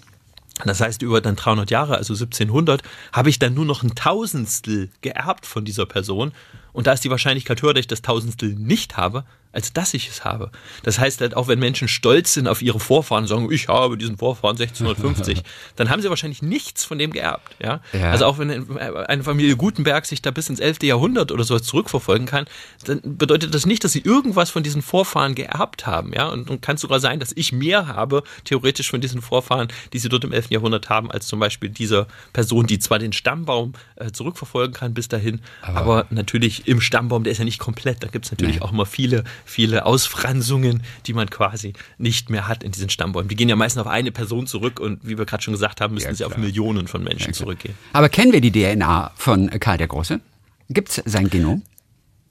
Das heißt, über dann 300 Jahre, also 1700, habe ich dann nur noch ein Tausendstel geerbt von dieser Person. Und da ist die Wahrscheinlichkeit höher, dass ich das Tausendstel nicht habe, als dass ich es habe. Das heißt halt, auch wenn Menschen stolz sind auf ihre Vorfahren und sagen, ich habe diesen Vorfahren 1650, (laughs) dann haben sie wahrscheinlich nichts von dem geerbt. Ja? ja? Also auch wenn eine Familie Gutenberg sich da bis ins 11. Jahrhundert oder so zurückverfolgen kann, dann bedeutet das nicht, dass sie irgendwas von diesen Vorfahren geerbt haben. Ja? Und, und kann sogar sein, dass ich mehr habe, theoretisch von diesen Vorfahren, die sie dort im 11. Jahrhundert haben, als zum Beispiel diese Person, die zwar den Stammbaum äh, zurückverfolgen kann bis dahin, aber, aber, natürlich im Stammbaum, der ist ja nicht komplett. Da gibt es natürlich nee. auch immer viele viele Ausfransungen, die man quasi nicht mehr hat in diesen Stammbäumen. Die gehen ja meistens auf eine Person zurück und wie wir gerade schon gesagt haben, müssen ja, sie auf Millionen von Menschen ja, zurückgehen. Aber kennen wir die DNA von Karl der Große? Gibt es sein Genom?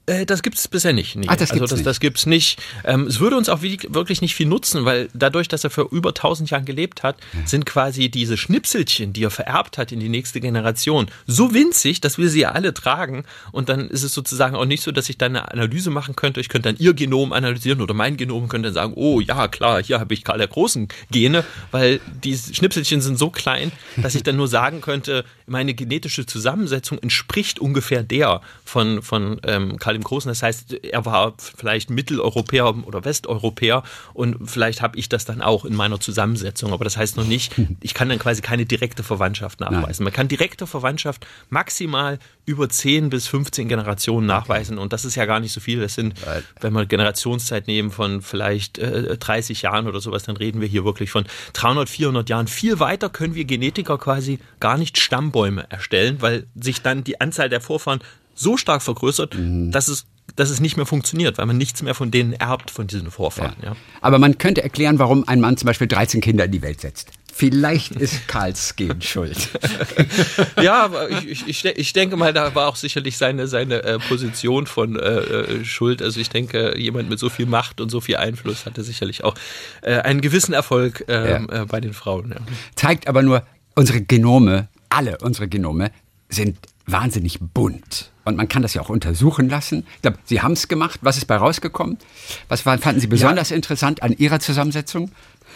Äh, das gibt es bisher nicht. Nee. Ach, das also das, nicht. das gibt's nicht. Ähm, es würde uns auch wirklich nicht viel nutzen, weil dadurch, dass er für über 1000 Jahren gelebt hat, ja. sind quasi diese Schnipselchen, die er vererbt hat in die nächste Generation, so winzig, dass wir sie alle tragen. Und dann ist es sozusagen auch nicht so, dass ich dann eine Analyse machen könnte. Ich könnte dann ihr Genom analysieren oder mein Genom könnte dann sagen, oh ja, klar, hier habe ich Karl der Großen Gene, weil die Schnipselchen sind so klein, dass ich dann nur sagen könnte, meine genetische Zusammensetzung entspricht ungefähr der von, von ähm, Karl dem Großen. Das heißt, er war vielleicht Mitteleuropäer oder Westeuropäer und vielleicht habe ich das dann auch in meiner Zusammensetzung. Aber das heißt noch nicht, (laughs) ich kann dann quasi keine direkte Verwandtschaft nachweisen. Nein. Man kann direkte Verwandtschaft maximal über 10 bis 15 Generationen nachweisen und das ist ja gar nicht so viel. Das sind, wenn wir Generationszeit nehmen von vielleicht äh, 30 Jahren oder sowas, dann reden wir hier wirklich von 300, 400 Jahren. Viel weiter können wir Genetiker quasi gar nicht Stammbäume erstellen, weil sich dann die Anzahl der Vorfahren so stark vergrößert, mhm. dass es dass es nicht mehr funktioniert, weil man nichts mehr von denen erbt, von diesen Vorfahren. Ja. Ja. Aber man könnte erklären, warum ein Mann zum Beispiel 13 Kinder in die Welt setzt. Vielleicht ist (laughs) Karls Gen schuld. (laughs) ja, aber ich, ich, ich, denke mal, da war auch sicherlich seine, seine äh, Position von äh, äh, Schuld. Also ich denke, jemand mit so viel Macht und so viel Einfluss hatte sicherlich auch äh, einen gewissen Erfolg ähm, ja. Äh, bei den Frauen. Ja. Zeigt aber nur, unsere Genome, alle unsere Genome, sind wahnsinnig bunt. Und man kann das ja auch untersuchen lassen. Ich glaube, Sie haben es gemacht. Was ist bei rausgekommen? Was fanden Sie besonders ja. interessant an Ihrer Zusammensetzung?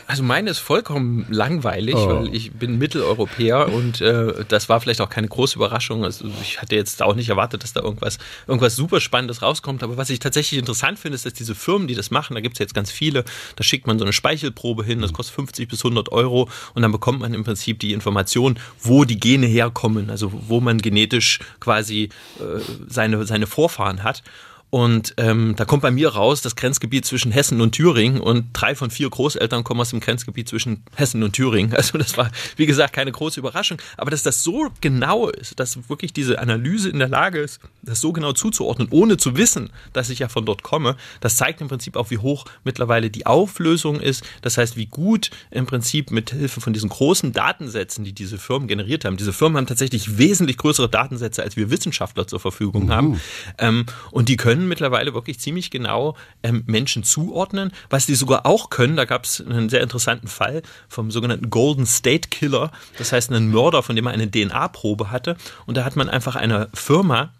Also meine ist vollkommen langweilig, oh. weil ich bin Mitteleuropäer und äh, das war vielleicht auch keine große Überraschung. Also ich hatte jetzt auch nicht erwartet, dass da irgendwas, irgendwas super Spannendes rauskommt. Aber was ich tatsächlich interessant finde, ist, dass diese Firmen, die das machen, da gibt es jetzt ganz viele, da schickt man so eine Speichelprobe hin, das kostet 50 bis 100 Euro und dann bekommt man im Prinzip die Information, wo die Gene herkommen, also wo man genetisch quasi äh, seine, seine Vorfahren hat. Und ähm, da kommt bei mir raus das Grenzgebiet zwischen Hessen und Thüringen und drei von vier Großeltern kommen aus dem Grenzgebiet zwischen Hessen und Thüringen. (laughs) Also das war, wie gesagt, keine große Überraschung. Aber dass das so genau ist, dass wirklich diese Analyse in der Lage ist, das so genau zuzuordnen, ohne zu wissen, dass ich ja von dort komme, das zeigt im Prinzip auch, wie hoch mittlerweile die Auflösung ist. Das heißt, wie gut im Prinzip mit Hilfe von diesen großen Datensätzen, die diese Firmen generiert haben, diese Firmen haben tatsächlich wesentlich größere Datensätze, als wir Wissenschaftler zur Verfügung haben. Mhm. Ähm, und die können können mittlerweile wirklich ziemlich genau ähm, Menschen zuordnen. Was die sogar auch können, da gab es einen sehr interessanten Fall vom sogenannten Golden State Killer, das heißt einen Mörder, von dem man eine DNA-Probe hatte. Und da hat man einfach einer Firma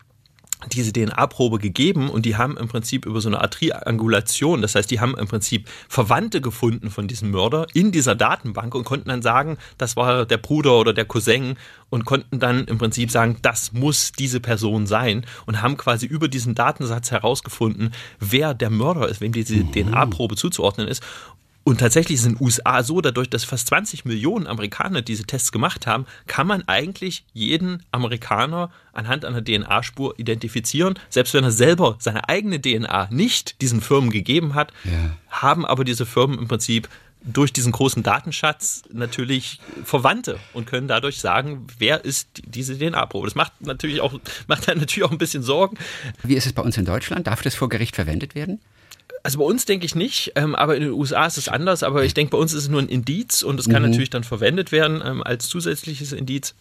diese DNA-Probe gegeben und die haben im Prinzip über so eine Art Triangulation, das heißt, die haben im Prinzip Verwandte gefunden von diesem Mörder in dieser Datenbank und konnten dann sagen, das war der Bruder oder der Cousin und konnten dann im Prinzip sagen, das muss diese Person sein und haben quasi über diesen Datensatz herausgefunden, wer der Mörder ist, wem diese mhm. DNA-Probe zuzuordnen ist. Und tatsächlich ist es in den USA so, dadurch, dass fast 20 Millionen Amerikaner diese Tests gemacht haben, kann man eigentlich jeden Amerikaner anhand einer DNA-Spur identifizieren. Selbst wenn er selber seine eigene DNA nicht diesen Firmen gegeben hat, ja. haben aber diese Firmen im Prinzip durch diesen großen Datenschatz natürlich Verwandte und können dadurch sagen, wer ist diese DNA-Probe. Das macht natürlich auch, macht dann natürlich auch ein bisschen Sorgen. Wie ist es bei uns in Deutschland? Darf das vor Gericht verwendet werden? Also bei uns denke ich nicht, ähm, aber in den USA ist es anders. Aber ich denke, bei uns ist es nur ein Indiz und es kann mhm. natürlich dann verwendet werden ähm, als zusätzliches Indiz.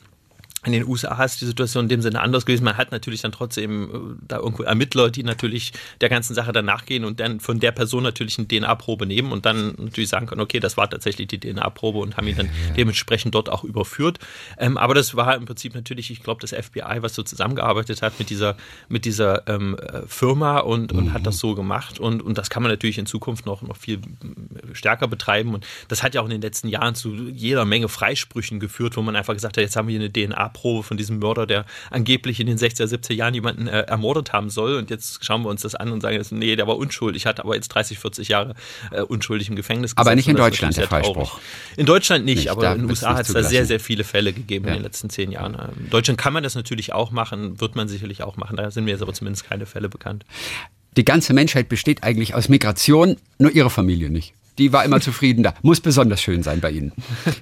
In den USA ist die Situation in dem Sinne anders gewesen. Man hat natürlich dann trotzdem äh, da irgendwo Ermittler, die natürlich der ganzen Sache dann nachgehen und dann von der Person natürlich eine DNA-Probe nehmen und dann natürlich sagen können, okay, das war tatsächlich die DNA-Probe und haben ihn dann ja. dementsprechend dort auch überführt. Ähm, aber das war im Prinzip natürlich, ich glaube, das FBI, was so zusammengearbeitet hat mit dieser, mit dieser ähm, äh, Firma und, und mhm. hat das so gemacht. Und, und das kann man natürlich in Zukunft noch, noch viel stärker betreiben. Und das hat ja auch in den letzten Jahren zu jeder Menge Freisprüchen geführt, wo man einfach gesagt hat, jetzt haben wir hier eine DNA-Probe Probe von diesem Mörder, der angeblich in den 60er, 70er Jahren jemanden äh, ermordet haben soll. Und jetzt schauen wir uns das an und sagen, jetzt, nee, der war unschuldig, hat aber jetzt 30, 40 Jahre äh, unschuldig im Gefängnis gesessen. Aber nicht in Deutschland, der Freispruch. In Deutschland nicht, nicht aber in den USA hat es da sehr, sehr viele Fälle gegeben ja. in den letzten zehn Jahren. Ähm, in Deutschland kann man das natürlich auch machen, wird man sicherlich auch machen. Da sind mir jetzt aber zumindest keine Fälle bekannt. Die ganze Menschheit besteht eigentlich aus Migration, nur ihre Familie nicht die war immer zufrieden da. Muss besonders schön sein bei Ihnen.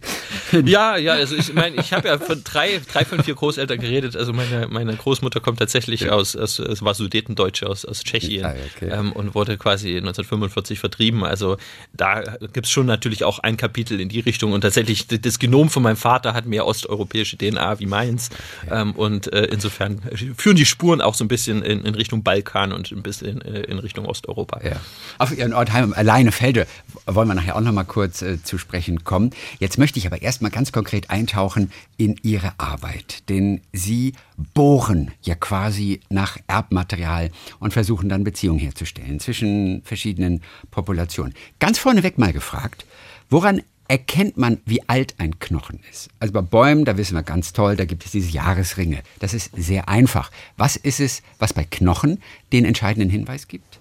(laughs) ja, ja, also ich meine, ich habe ja von drei, drei von vier Großeltern geredet. Also meine, meine Großmutter kommt tatsächlich ja. aus, aus, es war Sudetendeutsche aus, aus Tschechien ah, okay. ähm, und wurde quasi 1945 vertrieben. Also da gibt es schon natürlich auch ein Kapitel in die Richtung. Und tatsächlich, das Genom von meinem Vater hat mehr osteuropäische DNA wie meins. Okay. Ähm, und äh, insofern führen die Spuren auch so ein bisschen in, in Richtung Balkan und ein bisschen in, in Richtung Osteuropa. Ja. Auf Ihren Ort Heim, alleine Felde wollen wir nachher auch noch mal kurz äh, zu sprechen kommen. Jetzt möchte ich aber erst mal ganz konkret eintauchen in Ihre Arbeit, denn Sie bohren ja quasi nach Erbmaterial und versuchen dann Beziehungen herzustellen zwischen verschiedenen Populationen. Ganz vorneweg mal gefragt, woran erkennt man, wie alt ein Knochen ist? Also bei Bäumen, da wissen wir ganz toll, da gibt es diese Jahresringe. Das ist sehr einfach. Was ist es, was bei Knochen den entscheidenden Hinweis gibt?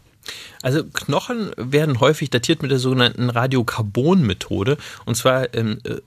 Also Knochen werden häufig datiert mit der sogenannten Radiokarbon-Methode. Und zwar ähm, äh,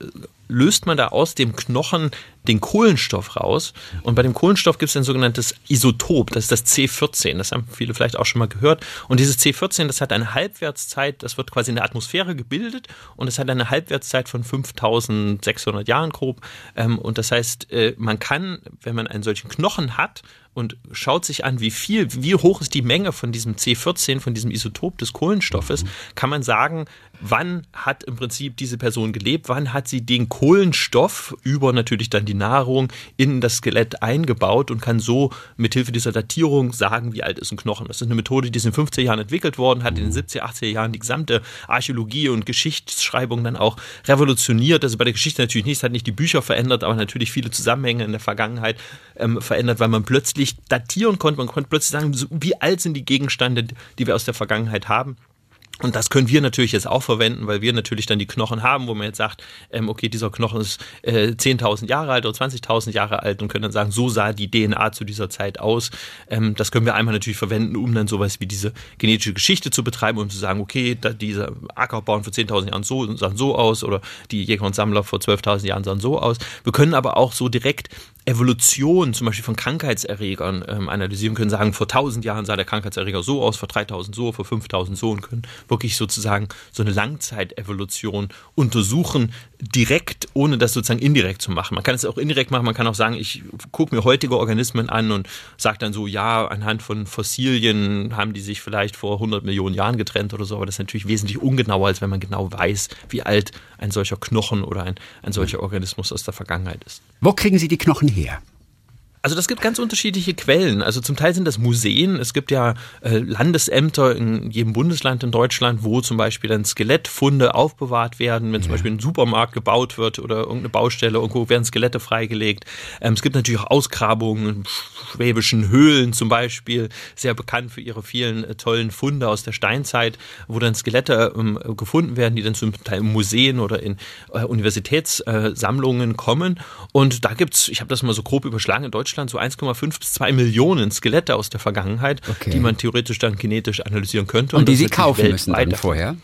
löst man da aus dem Knochen den Kohlenstoff raus. Und bei dem Kohlenstoff gibt es ein sogenanntes Isotop, das ist das C14. Das haben viele vielleicht auch schon mal gehört. Und dieses C14, das hat eine Halbwertszeit, das wird quasi in der Atmosphäre gebildet und es hat eine Halbwertszeit von 5600 Jahren grob. Ähm, und das heißt, äh, man kann, wenn man einen solchen Knochen hat, und schaut sich an, wie viel, wie hoch ist die Menge von diesem C14, von diesem Isotop des Kohlenstoffes, kann man sagen, wann hat im Prinzip diese Person gelebt, wann hat sie den Kohlenstoff über natürlich dann die Nahrung in das Skelett eingebaut und kann so mithilfe dieser Datierung sagen, wie alt ist ein Knochen. Das ist eine Methode, die ist in den 50er Jahren entwickelt worden, hat in den 70er, 80er Jahren die gesamte Archäologie und Geschichtsschreibung dann auch revolutioniert. Also bei der Geschichte natürlich nicht, es hat nicht die Bücher verändert, aber natürlich viele Zusammenhänge in der Vergangenheit ähm, verändert, weil man plötzlich datieren konnte, man konnte plötzlich sagen, wie alt sind die Gegenstände, die wir aus der Vergangenheit haben. Und das können wir natürlich jetzt auch verwenden, weil wir natürlich dann die Knochen haben, wo man jetzt sagt, ähm, okay, dieser Knochen ist äh, 10.000 Jahre alt oder 20.000 Jahre alt und können dann sagen, so sah die DNA zu dieser Zeit aus. Ähm, das können wir einmal natürlich verwenden, um dann sowas wie diese genetische Geschichte zu betreiben, um zu sagen, okay, da, dieser Ackerbauern vor 10.000 Jahren so, sahen so aus oder die Jäger und Sammler vor 12.000 Jahren sahen so aus. Wir können aber auch so direkt Evolution zum Beispiel von Krankheitserregern ähm, analysieren können, sagen, vor 1000 Jahren sah der Krankheitserreger so aus, vor 3000 so, vor 5000 so und können wirklich sozusagen so eine Langzeitevolution untersuchen, direkt, ohne das sozusagen indirekt zu machen. Man kann es auch indirekt machen, man kann auch sagen, ich gucke mir heutige Organismen an und sage dann so, ja, anhand von Fossilien haben die sich vielleicht vor 100 Millionen Jahren getrennt oder so, aber das ist natürlich wesentlich ungenauer, als wenn man genau weiß, wie alt ein solcher Knochen oder ein, ein solcher Organismus aus der Vergangenheit ist. Wo kriegen Sie die Knochen her? Also das gibt ganz unterschiedliche Quellen. Also zum Teil sind das Museen. Es gibt ja äh, Landesämter in jedem Bundesland in Deutschland, wo zum Beispiel dann Skelettfunde aufbewahrt werden, wenn zum Beispiel ein Supermarkt gebaut wird oder irgendeine Baustelle, irgendwo werden Skelette freigelegt. Ähm, es gibt natürlich auch Ausgrabungen in schwäbischen Höhlen zum Beispiel, sehr bekannt für ihre vielen äh, tollen Funde aus der Steinzeit, wo dann Skelette ähm, gefunden werden, die dann zum Teil in Museen oder in äh, Universitätssammlungen kommen. Und da gibt's, ich habe das mal so grob überschlagen, in Deutschland Deutschland so 1,5 bis 2 Millionen Skelette aus der Vergangenheit, okay. die man theoretisch dann genetisch analysieren könnte. Und, und die Sie kaufen müssen dann vorher?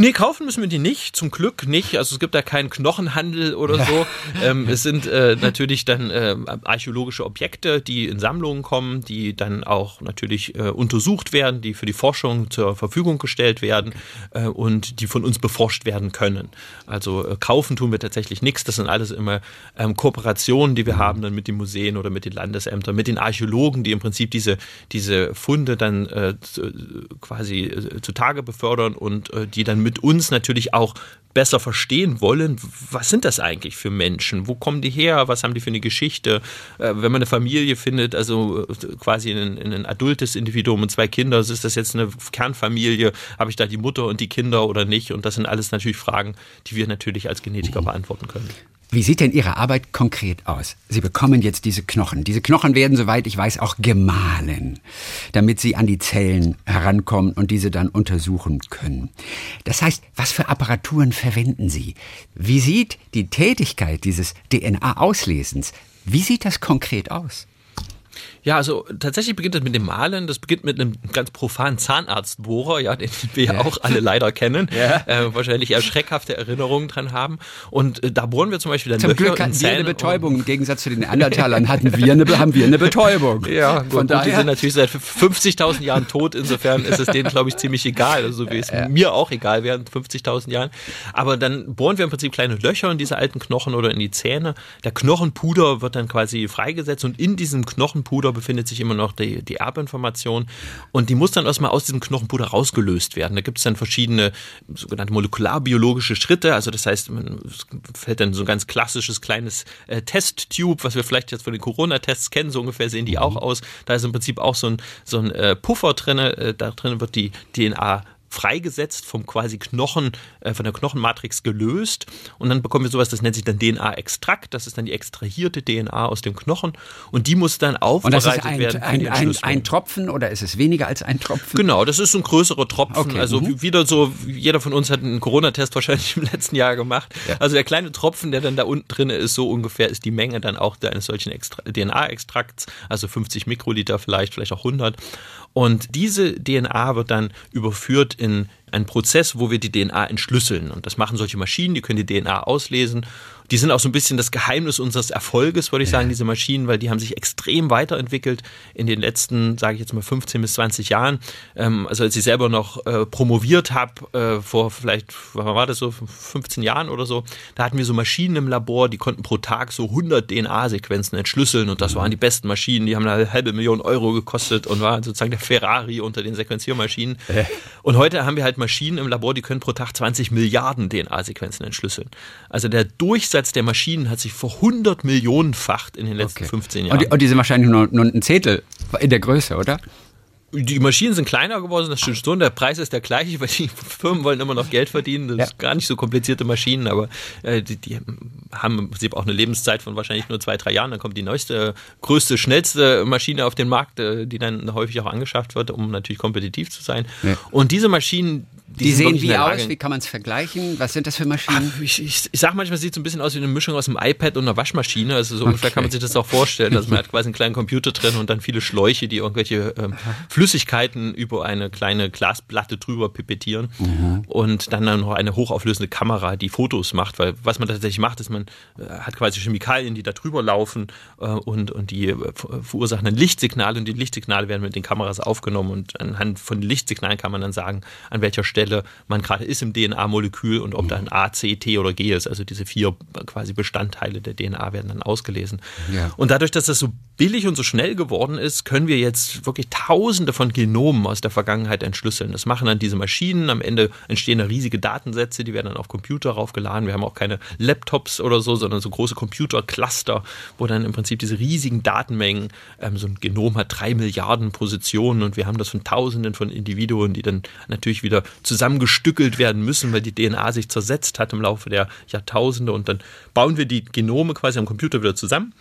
Nee, kaufen müssen wir die nicht, zum Glück nicht. Also es gibt da keinen Knochenhandel oder so. (laughs) ähm, es sind äh, natürlich dann äh, archäologische Objekte, die in Sammlungen kommen, die dann auch natürlich äh, untersucht werden, die für die Forschung zur Verfügung gestellt werden äh, und die von uns beforscht werden können. Also äh, kaufen tun wir tatsächlich nichts. Das sind alles immer ähm, Kooperationen, die wir mhm. haben dann mit den Museen oder mit den Landesämtern, mit den Archäologen, die im Prinzip diese, diese Funde dann äh, quasi zutage befördern und die dann mit mit uns natürlich auch besser verstehen wollen, was sind das eigentlich für Menschen? Wo kommen die her? Was haben die für eine Geschichte? Äh, wenn man eine Familie findet, also äh, quasi ein, ein adultes Individuum und zwei Kinder, ist das jetzt eine Kernfamilie? Habe ich da die Mutter und die Kinder oder nicht? Und das sind alles natürlich Fragen, die wir natürlich als Genetiker beantworten können. Wie sieht denn Ihre Arbeit konkret aus? Sie bekommen jetzt diese Knochen. Diese Knochen werden, soweit ich weiß, auch gemahlen, damit Sie an die Zellen herankommen und diese dann untersuchen können. Das heißt, was für Apparaturen verwenden Sie? Wie sieht die Tätigkeit dieses DNA-Auslesens, wie sieht das konkret aus? Ja, also tatsächlich beginnt das mit dem Malen. Das beginnt mit einem ganz profanen Zahnarztbohrer, ja, den wir ja, auch alle leider kennen. Ja. Äh, wahrscheinlich eher schreckhafte Erinnerungen dran haben. Und äh, da bohren wir zum Beispiel dann Zum Löcher Glück hatten wir eine Betäubung. Im Gegensatz zu den Neandertalern hatten wir eine, haben wir eine Betäubung. Ja, gut, Von daher. die sind natürlich seit 50.000 Jahren tot. Insofern ist es denen, glaube ich, ziemlich egal. Also wie es ja. mir auch egal wäre 50.000 Jahren. Aber dann bohren wir im Prinzip kleine Löcher in diese alten Knochen oder in die Zähne. Der Knochenpuder wird dann quasi freigesetzt und in diesem Knochenpuder befindet sich immer noch die, die Erbinformation und die muss dann erstmal aus diesem Knochenpuder rausgelöst werden. Da gibt es dann verschiedene sogenannte molekularbiologische Schritte. Also das heißt, man fällt dann so ein ganz klassisches kleines äh, Testtube, was wir vielleicht jetzt von den Corona-Tests kennen, so ungefähr sehen die mhm. auch aus. Da ist im Prinzip auch so ein, so ein äh, Puffer drin, äh, da drin wird die DNA freigesetzt vom quasi Knochen, äh, von der Knochenmatrix gelöst und dann bekommen wir sowas, das nennt sich dann DNA-Extrakt, das ist dann die extrahierte DNA aus dem Knochen und die muss dann aufbereitet ein, werden. Ein, ein, ein, Tropfen oder ist es weniger als ein Tropfen? Genau, das ist ein größerer Tropfen, okay. also mhm. wieder so, jeder von uns hat einen Corona-Test wahrscheinlich (laughs) im letzten Jahr gemacht, ja. also der kleine Tropfen, der dann da unten drin ist, so ungefähr ist die Menge dann auch eines solchen DNA-Extrakts, also 50 Mikroliter vielleicht, vielleicht auch 100 und diese DNA wird dann überführt in einen Prozess, wo wir die DNA entschlüsseln. Und das machen solche Maschinen, die können die DNA auslesen die sind auch so ein bisschen das Geheimnis unseres Erfolges, würde ich sagen, diese Maschinen, weil die haben sich extrem weiterentwickelt in den letzten, sage ich jetzt mal, 15 bis 20 Jahren. Ähm, also als ich selber noch äh, promoviert habe, äh, vor vielleicht, wann war das so, 15 Jahren oder so, da hatten wir so Maschinen im Labor, die konnten pro Tag so 100 DNA-Sequenzen entschlüsseln und das waren die besten Maschinen, die haben eine halbe Million Euro gekostet und waren sozusagen der Ferrari unter den Sequenziermaschinen. Und heute haben wir halt Maschinen im Labor, die können pro Tag 20 Milliarden DNA-Sequenzen entschlüsseln. Also der Durchsatz Umsatz der Maschinen hat sich vor 100 Millionenfacht in den letzten okay. 15 Jahren. Und die, und die sind wahrscheinlich nur, nur ein Zehntel in der Größe, oder? Die Maschinen sind kleiner geworden, das stimmt schon. Der Preis ist der gleiche, (laughs) weil die Firmen wollen immer noch Geld verdienen. Das ja. sind gar nicht so komplizierte Maschinen, aber äh, die, die, haben im Prinzip auch eine Lebenszeit von wahrscheinlich nur zwei, drei Jahren. Dann kommt die neueste, größte, schnellste Maschine auf den Markt, äh, die dann häufig auch angeschafft wird, um natürlich kompetitiv zu sein. Ja. Und diese Maschinen, die, die sehen wie aus? Wie kann man es vergleichen? Was sind das für Maschinen? Ach, ich, ich, ich sag manchmal, sieht so ein bisschen aus wie eine Mischung aus einem iPad und einer Waschmaschine. Also so okay. ungefähr kann man sich das auch vorstellen. Also man hat quasi einen kleinen Computer drin und dann viele Schläuche, die irgendwelche ähm, Flüssigkeiten über eine kleine Glasplatte drüber pipettieren. Mhm. Und dann, dann noch eine hochauflösende Kamera, die Fotos macht. Weil was man tatsächlich macht, ist, man äh, hat quasi Chemikalien, die da drüber laufen äh, und, und die äh, verursachen ein Lichtsignal und die Lichtsignale werden mit den Kameras aufgenommen und anhand von Lichtsignalen kann man dann sagen, an welcher Stelle man gerade ist im DNA-Molekül und ob da ein A, C, T oder G ist. Also diese vier quasi Bestandteile der DNA werden dann ausgelesen. Ja. Und dadurch, dass das so billig und so schnell geworden ist, können wir jetzt wirklich Tausende von Genomen aus der Vergangenheit entschlüsseln. Das machen dann diese Maschinen. Am Ende entstehen da riesige Datensätze, die werden dann auf Computer raufgeladen. Wir haben auch keine Laptops oder so, sondern so große Computercluster, wo dann im Prinzip diese riesigen Datenmengen, ähm, so ein Genom hat drei Milliarden Positionen und wir haben das von Tausenden von Individuen, die dann natürlich wieder zusammengestückelt werden müssen, weil die DNA sich zersetzt hat im Laufe der Jahrtausende. Und dann bauen wir die Genome quasi am Computer wieder zusammen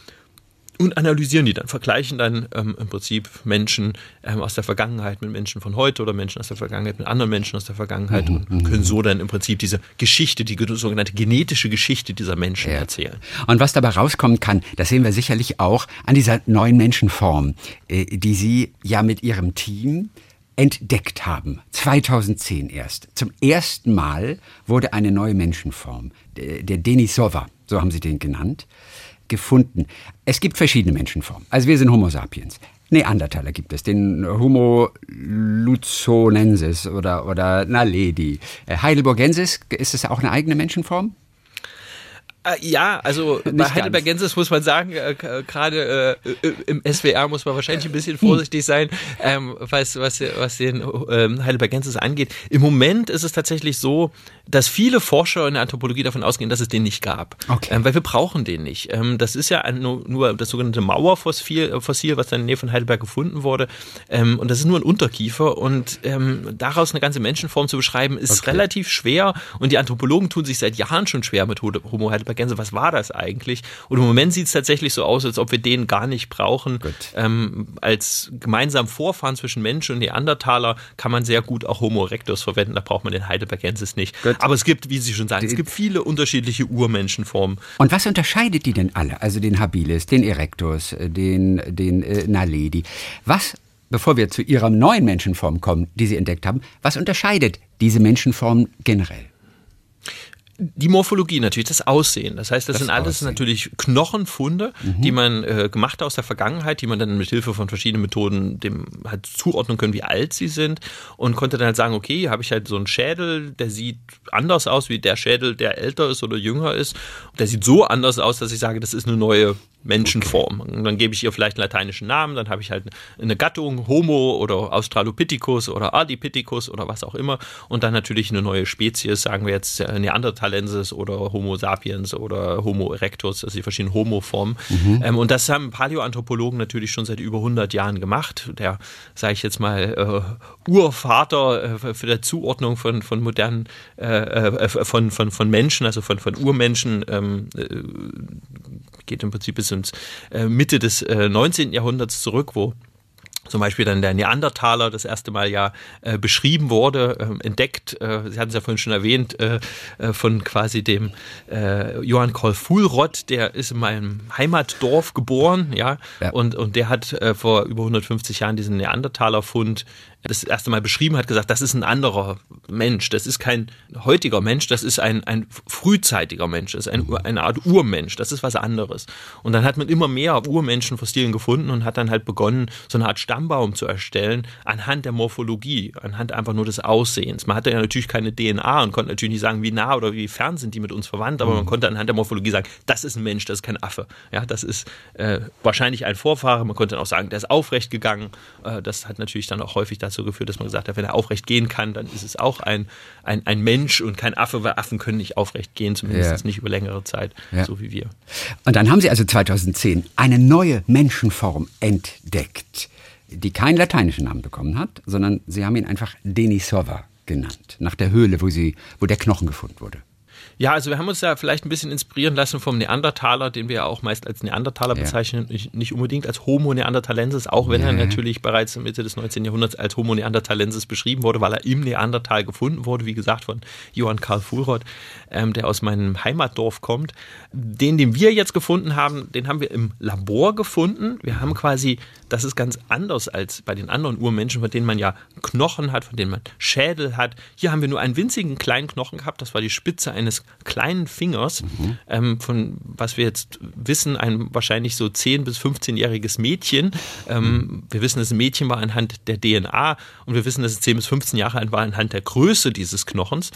und analysieren die dann, vergleichen dann ähm, im Prinzip Menschen ähm, aus der Vergangenheit mit Menschen von heute oder Menschen aus der Vergangenheit mit anderen Menschen aus der Vergangenheit mhm, und können so dann im Prinzip diese Geschichte, die sogenannte genetische Geschichte dieser Menschen ja. erzählen. Und was dabei rauskommen kann, das sehen wir sicherlich auch an dieser neuen Menschenform, äh, die Sie ja mit Ihrem Team entdeckt haben. 2010 erst. Zum ersten Mal wurde eine neue Menschenform, der Denisova, so haben sie den genannt, gefunden. Es gibt verschiedene Menschenformen. Also wir sind Homo sapiens. Neandertaler gibt es, den Homo luzonensis oder, oder Naledi. Heidelburgensis, ist das auch eine eigene Menschenform? Äh, ja, also (laughs) Nicht bei Heidelbergensis muss man sagen, äh, gerade äh, äh, im SWR muss man wahrscheinlich ein bisschen vorsichtig sein, ähm, was, was, was den ähm, Heidelbergensis angeht. Im Moment ist es tatsächlich so, dass viele Forscher in der Anthropologie davon ausgehen, dass es den nicht gab. Okay. Ähm, weil wir brauchen den nicht. Ähm, das ist ja nur, nur das sogenannte Mauerfossil, äh, Fossil, was dann in der Nähe von Heidelberg gefunden wurde. Ähm, und das ist nur ein Unterkiefer. Und ähm, daraus eine ganze Menschenform zu beschreiben, ist okay. relativ schwer. Und die Anthropologen tun sich seit Jahren schon schwer mit Homo heidelbergensis. Was war das eigentlich? Und im Moment sieht es tatsächlich so aus, als ob wir den gar nicht brauchen. Ähm, als gemeinsam Vorfahren zwischen Mensch und Neandertaler kann man sehr gut auch Homo erectus verwenden. Da braucht man den Heidelbergensis nicht. Gut. Aber es gibt, wie Sie schon sagen, es gibt viele unterschiedliche Urmenschenformen. Und was unterscheidet die denn alle? Also den Habilis, den Erectus, den, den äh, Naledi. Was, bevor wir zu Ihrer neuen Menschenform kommen, die Sie entdeckt haben, was unterscheidet diese Menschenform generell? Die Morphologie natürlich, das Aussehen. Das heißt, das, das sind alles Aussehen. natürlich Knochenfunde, mhm. die man äh, gemacht hat aus der Vergangenheit, die man dann mit Hilfe von verschiedenen Methoden dem halt zuordnen können, wie alt sie sind und konnte dann halt sagen, okay, hier habe ich halt so einen Schädel, der sieht anders aus wie der Schädel, der älter ist oder jünger ist. Der sieht so anders aus, dass ich sage, das ist eine neue Menschenform. Und dann gebe ich ihr vielleicht einen lateinischen Namen, dann habe ich halt eine Gattung, Homo oder Australopithecus oder Ardipithecus oder was auch immer. Und dann natürlich eine neue Spezies, sagen wir jetzt äh, Neanderthalensis oder Homo sapiens oder Homo erectus, also die verschiedenen Homo-Formen. Mhm. Ähm, und das haben Paläoanthropologen natürlich schon seit über 100 Jahren gemacht. Der, sage ich jetzt mal, äh, Urvater äh, für die Zuordnung von, von modernen, äh, äh, von, von, von Menschen, also von, von Urmenschen, ähm, äh, geht im Prinzip bis ins äh, Mitte des äh, 19. Jahrhunderts zurück, wo zum Beispiel dann der Neandertaler das erste Mal ja äh, beschrieben wurde, äh, entdeckt, äh, Sie hatten es ja vorhin schon erwähnt, äh, äh, von quasi dem äh, Johann Karl Fulrott, der ist in meinem Heimatdorf geboren, ja, ja. Und, und der hat vor über 150 Jahren diesen Neandertaler-Fund das erste Mal beschrieben hat, gesagt, das ist ein anderer Mensch, das ist kein heutiger Mensch, das ist ein, ein frühzeitiger Mensch, das ist ein, eine Art Urmensch, das ist was anderes. Und dann hat man immer mehr Urmenschenfossilen gefunden und hat dann halt begonnen, so eine Art Stammbaum zu erstellen anhand der Morphologie, anhand einfach nur des Aussehens. Man hatte ja natürlich keine DNA und konnte natürlich nicht sagen, wie nah oder wie fern sind die mit uns verwandt, aber man mhm. konnte anhand der Morphologie sagen, das ist ein Mensch, das ist kein Affe. Ja, das ist äh, wahrscheinlich ein Vorfahre. Man konnte dann auch sagen, der ist aufrecht gegangen. Äh, das hat natürlich dann auch häufig dazu geführt, dass man gesagt hat, wenn er aufrecht gehen kann, dann ist es auch ein, ein, ein Mensch und kein Affe, weil Affen können nicht aufrecht gehen, zumindest ja. nicht über längere Zeit, ja. so wie wir. Und dann haben Sie also 2010 eine neue Menschenform entdeckt, die keinen lateinischen Namen bekommen hat, sondern Sie haben ihn einfach Denisova genannt, nach der Höhle, wo, sie, wo der Knochen gefunden wurde. Ja, also wir haben uns da vielleicht ein bisschen inspirieren lassen vom Neandertaler, den wir ja auch meist als Neandertaler Ja. bezeichnen, nicht, unbedingt als Homo neanderthalensis, auch wenn er Nee. natürlich bereits Mitte des 19. Jahrhunderts als Homo neanderthalensis beschrieben wurde, weil er im Neandertal gefunden wurde, wie gesagt von Johann Karl Fulroth, ähm, der aus meinem Heimatdorf kommt. Den, den wir jetzt gefunden haben, den haben wir im Labor gefunden. Wir haben quasi, das ist ganz anders als bei den anderen Urmenschen, von denen man ja Knochen hat, von denen man Schädel hat. Hier haben wir nur einen winzigen kleinen Knochen gehabt, das war die Spitze eines kleinen Fingers, ähm, von was wir jetzt wissen, ein wahrscheinlich so 10- bis 15-jähriges Mädchen. Ähm, wir wissen, ein Mädchen war anhand der DNA und wir wissen, dass es 10 bis 15 Jahre alt war anhand der Größe dieses Knochens.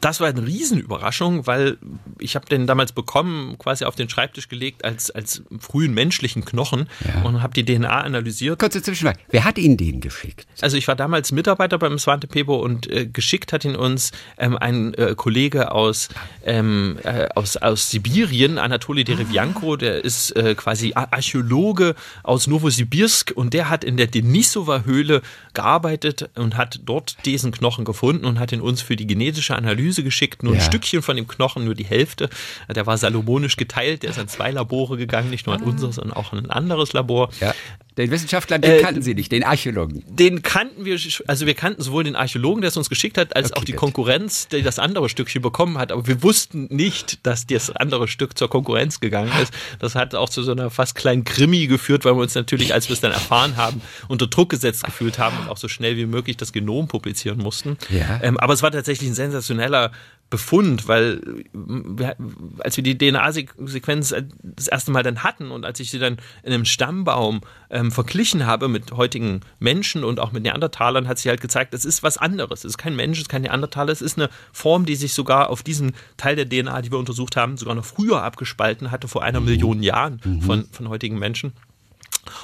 Das war eine Riesenüberraschung, weil ich habe den damals bekommen, quasi auf den Schreibtisch gelegt als, als frühen menschlichen Knochen Ja. und habe die DNA analysiert. Kurze Zwischenfrage. Wer hat Ihnen den geschickt? Also ich war damals Mitarbeiter beim Svante Pebo und äh, geschickt hat ihn uns ähm, ein äh, Kollege aus, ähm, äh, aus, aus Sibirien, Anatoly Derevianko, der ist äh, quasi Archäologe aus Novosibirsk und der hat in der Denisova Höhle gearbeitet und hat dort diesen Knochen gefunden und hat ihn uns für die genetische Analyse geschickt. Nur Ja. ein Stückchen von dem Knochen, nur die Hälfte. Der war salomonisch geteilt, der ist an zwei Labore gegangen, nicht nur an unseres, sondern auch an ein anderes Labor. Ja. Den Wissenschaftler, den Äh, kannten Sie nicht, den Archäologen. Den kannten wir, also wir kannten sowohl den Archäologen, der es uns geschickt hat, als Okay, auch die. Konkurrenz, die das andere Stückchen bekommen hat. Aber wir wussten nicht, dass das andere Stück zur Konkurrenz gegangen ist. Das hat auch zu so einer fast kleinen Krimi geführt, weil wir uns natürlich, als wir es dann erfahren haben, unter Druck gesetzt gefühlt haben und auch so schnell wie möglich das Genom publizieren mussten. Ja. Ähm, aber es war tatsächlich ein sensationeller Befund, weil wir, als wir die DNA-Sequenz das erste Mal dann hatten und als ich sie dann in einem Stammbaum ähm, verglichen habe mit heutigen Menschen und auch mit Neandertalern, hat sich halt gezeigt, es ist was anderes. Es ist kein Mensch, es ist kein Neandertaler, es ist eine Form, die sich sogar auf diesen Teil der DNA, die wir untersucht haben, sogar noch früher abgespalten hatte, vor einer Million Jahren von, von heutigen Menschen.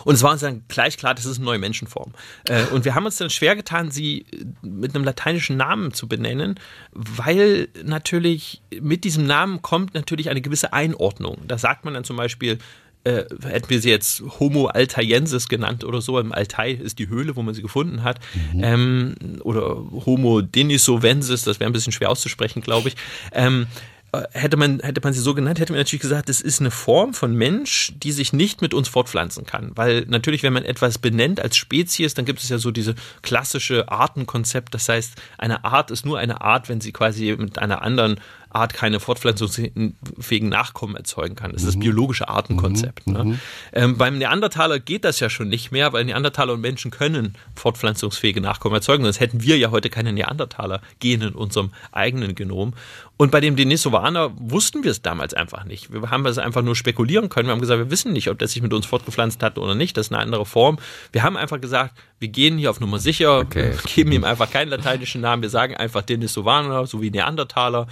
Und es war uns dann gleich klar, das ist eine neue Menschenform. Äh, und wir haben uns dann schwer getan, sie mit einem lateinischen Namen zu benennen, weil natürlich mit diesem Namen kommt natürlich eine gewisse Einordnung. Da sagt man dann zum Beispiel, äh, hätten wir sie jetzt Homo altaiensis genannt oder so, im Altai ist die Höhle, wo man sie gefunden hat, ähm, oder Homo denisovensis, das wäre ein bisschen schwer auszusprechen, glaube ich. Ähm, äh, hätte man, hätte man sie so genannt, hätte man natürlich gesagt, das ist eine Form von Mensch, die sich nicht mit uns fortpflanzen kann. Weil natürlich, wenn man etwas benennt als Spezies, dann gibt es ja so diese klassische Artenkonzept. Das heißt, eine Art ist nur eine Art, wenn sie quasi mit einer anderen Art keine fortpflanzungsfähigen Nachkommen erzeugen kann. Das ist das biologische Artenkonzept. Ne? Ähm, beim Neandertaler geht das ja schon nicht mehr, weil Neandertaler und Menschen können fortpflanzungsfähige Nachkommen erzeugen. Sonst hätten wir ja heute keine Neandertaler-Gene in unserem eigenen Genom. Und bei dem Denisovaner wussten wir es damals einfach nicht. Wir haben es einfach nur spekulieren können. Wir haben gesagt, wir wissen nicht, ob der sich mit uns fortgepflanzt hat oder nicht. Das ist eine andere Form. Wir haben einfach gesagt, wir gehen hier auf Nummer sicher, Okay. geben ihm einfach keinen lateinischen Namen. Wir sagen einfach Denisovaner sowie Neandertaler.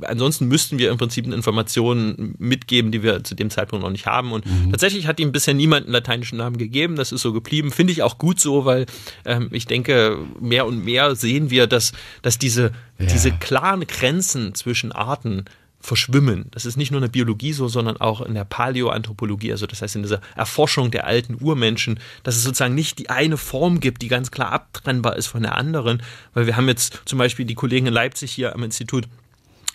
Ansonsten müssten wir im Prinzip Informationen mitgeben, die wir zu dem Zeitpunkt noch nicht haben. Und tatsächlich hat ihm bisher niemand einen lateinischen Namen gegeben. Das ist so geblieben. Finde ich auch gut so, weil ähm, ich denke, mehr und mehr sehen wir, dass, dass diese, Ja. diese klaren Grenzen zwischen Arten verschwimmen. Das ist nicht nur in der Biologie so, sondern auch in der Paläoanthropologie, also das heißt in dieser Erforschung der alten Urmenschen, dass es sozusagen nicht die eine Form gibt, die ganz klar abtrennbar ist von der anderen, weil wir haben jetzt zum Beispiel die Kollegen in Leipzig hier am Institut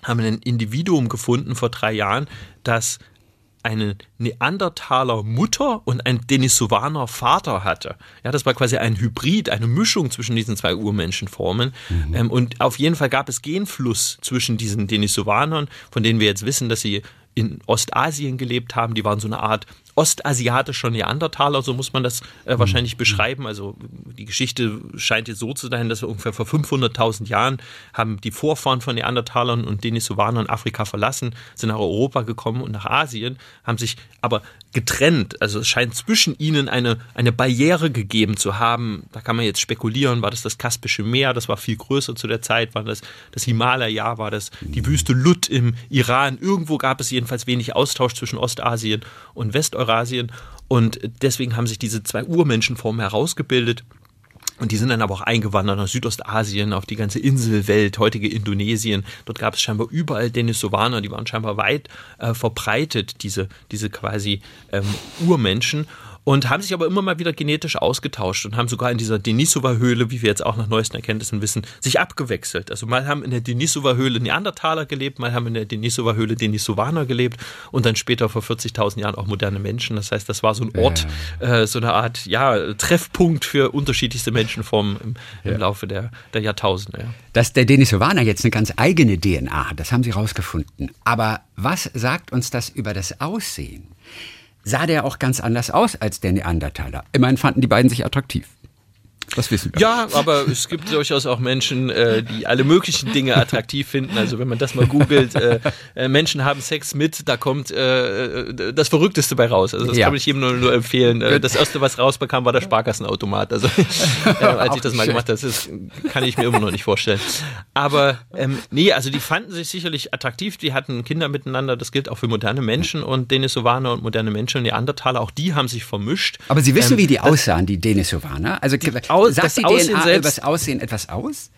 haben ein Individuum gefunden vor drei Jahren, das eine Neandertaler Mutter und ein Denisovaner Vater hatte. Ja, das war quasi ein Hybrid, eine Mischung zwischen diesen zwei Urmenschenformen. Ähm, und auf jeden Fall gab es Genfluss zwischen diesen Denisovanern, von denen wir jetzt wissen, dass sie in Ostasien gelebt haben. Die waren so eine Art ostasiatischer Neandertaler, so muss man das äh, wahrscheinlich beschreiben. Also die Geschichte scheint jetzt so zu sein, dass wir ungefähr vor 500.000 Jahren haben die Vorfahren von Neandertalern und Denisovanern Afrika verlassen, sind nach Europa gekommen und nach Asien, haben sich aber getrennt. Also es scheint zwischen ihnen eine, eine Barriere gegeben zu haben. Da kann man jetzt spekulieren, war das das Kaspische Meer, das war viel größer zu der Zeit, war das das Himalaya, war das die Wüste Lut im Iran. Irgendwo gab es jedenfalls wenig Austausch zwischen Ostasien und Westeurasien. Und deswegen haben sich diese zwei Urmenschenformen herausgebildet. Und die sind dann aber auch eingewandert nach Südostasien, auf die ganze Inselwelt, heutige Indonesien. Dort gab es scheinbar überall Denisovaner, die waren scheinbar weit äh, verbreitet, diese, diese quasi ähm, Urmenschen. Und haben sich aber immer mal wieder genetisch ausgetauscht und haben sogar in dieser Denisova-Höhle, wie wir jetzt auch nach neuesten Erkenntnissen wissen, sich abgewechselt. Also mal haben in der Denisova-Höhle Neandertaler gelebt, mal haben in der Denisova-Höhle Denisovaner gelebt und dann später vor 40.000 Jahren auch moderne Menschen. Das heißt, das war so ein Ort, ja. äh, so eine Art ja, Treffpunkt für unterschiedlichste Menschenformen im, im ja. Laufe der, der Jahrtausende. Ja. Dass der Denisovaner jetzt eine ganz eigene DNA hat, das haben Sie rausgefunden. Aber was sagt uns das über das Aussehen? Sah der auch ganz anders aus als der Neandertaler? Immerhin fanden die beiden sich attraktiv. Das wissen wir. Ja, aber es gibt durchaus auch Menschen, äh, die alle möglichen Dinge attraktiv finden. Also wenn man das mal googelt, äh, äh, Menschen haben Sex mit, da kommt äh, das Verrückteste bei raus. Also das ja. kann ich jedem nur, nur empfehlen. Äh, das erste, was rausbekam, war der Sparkassenautomat. Also (laughs) äh, als ich das mal gemacht habe, das kann ich mir immer noch nicht vorstellen. Aber ähm, nee, also die fanden sich sicherlich attraktiv. Die hatten Kinder miteinander. Das gilt auch für moderne Menschen und Denisovaner und moderne Menschen, Neandertaler. Auch die haben sich vermischt. Aber Sie wissen, ähm, wie die aussahen, die Denisovaner? Also die, aus, Sagt die Aussehen DNA selbst, über das Aussehen etwas aus?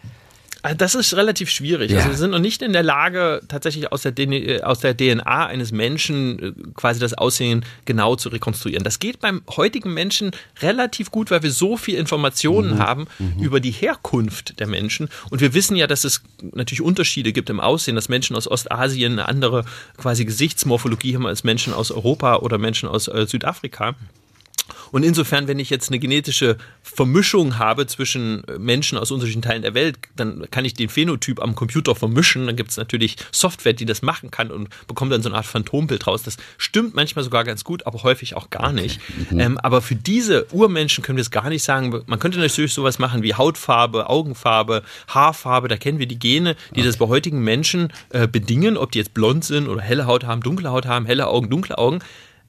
Ah, das ist relativ schwierig. Ja. Also wir sind noch nicht in der Lage, tatsächlich aus der, DNA, äh, aus der DNA eines Menschen äh, quasi das Aussehen genau zu rekonstruieren. Das geht beim heutigen Menschen relativ gut, weil wir so viel Informationen mhm. haben mhm. über die Herkunft der Menschen. Und wir wissen ja, dass es natürlich Unterschiede gibt im Aussehen, dass Menschen aus Ostasien eine andere quasi Gesichtsmorphologie haben als Menschen aus Europa oder Menschen aus äh, Südafrika. Und insofern, wenn ich jetzt eine genetische Vermischung habe zwischen Menschen aus unterschiedlichen Teilen der Welt, dann kann ich den Phänotyp am Computer vermischen. Dann gibt es natürlich Software, die das machen kann und bekommt dann so eine Art Phantombild raus. Das stimmt manchmal sogar ganz gut, aber häufig auch gar nicht. Mhm. Ähm, aber für diese Urmenschen können wir es gar nicht sagen. Man könnte natürlich sowas machen wie Hautfarbe, Augenfarbe, Haarfarbe. Da kennen wir die Gene, die das bei heutigen Menschen äh, bedingen, ob die jetzt blond sind oder helle Haut haben, dunkle Haut haben, helle Augen, dunkle Augen.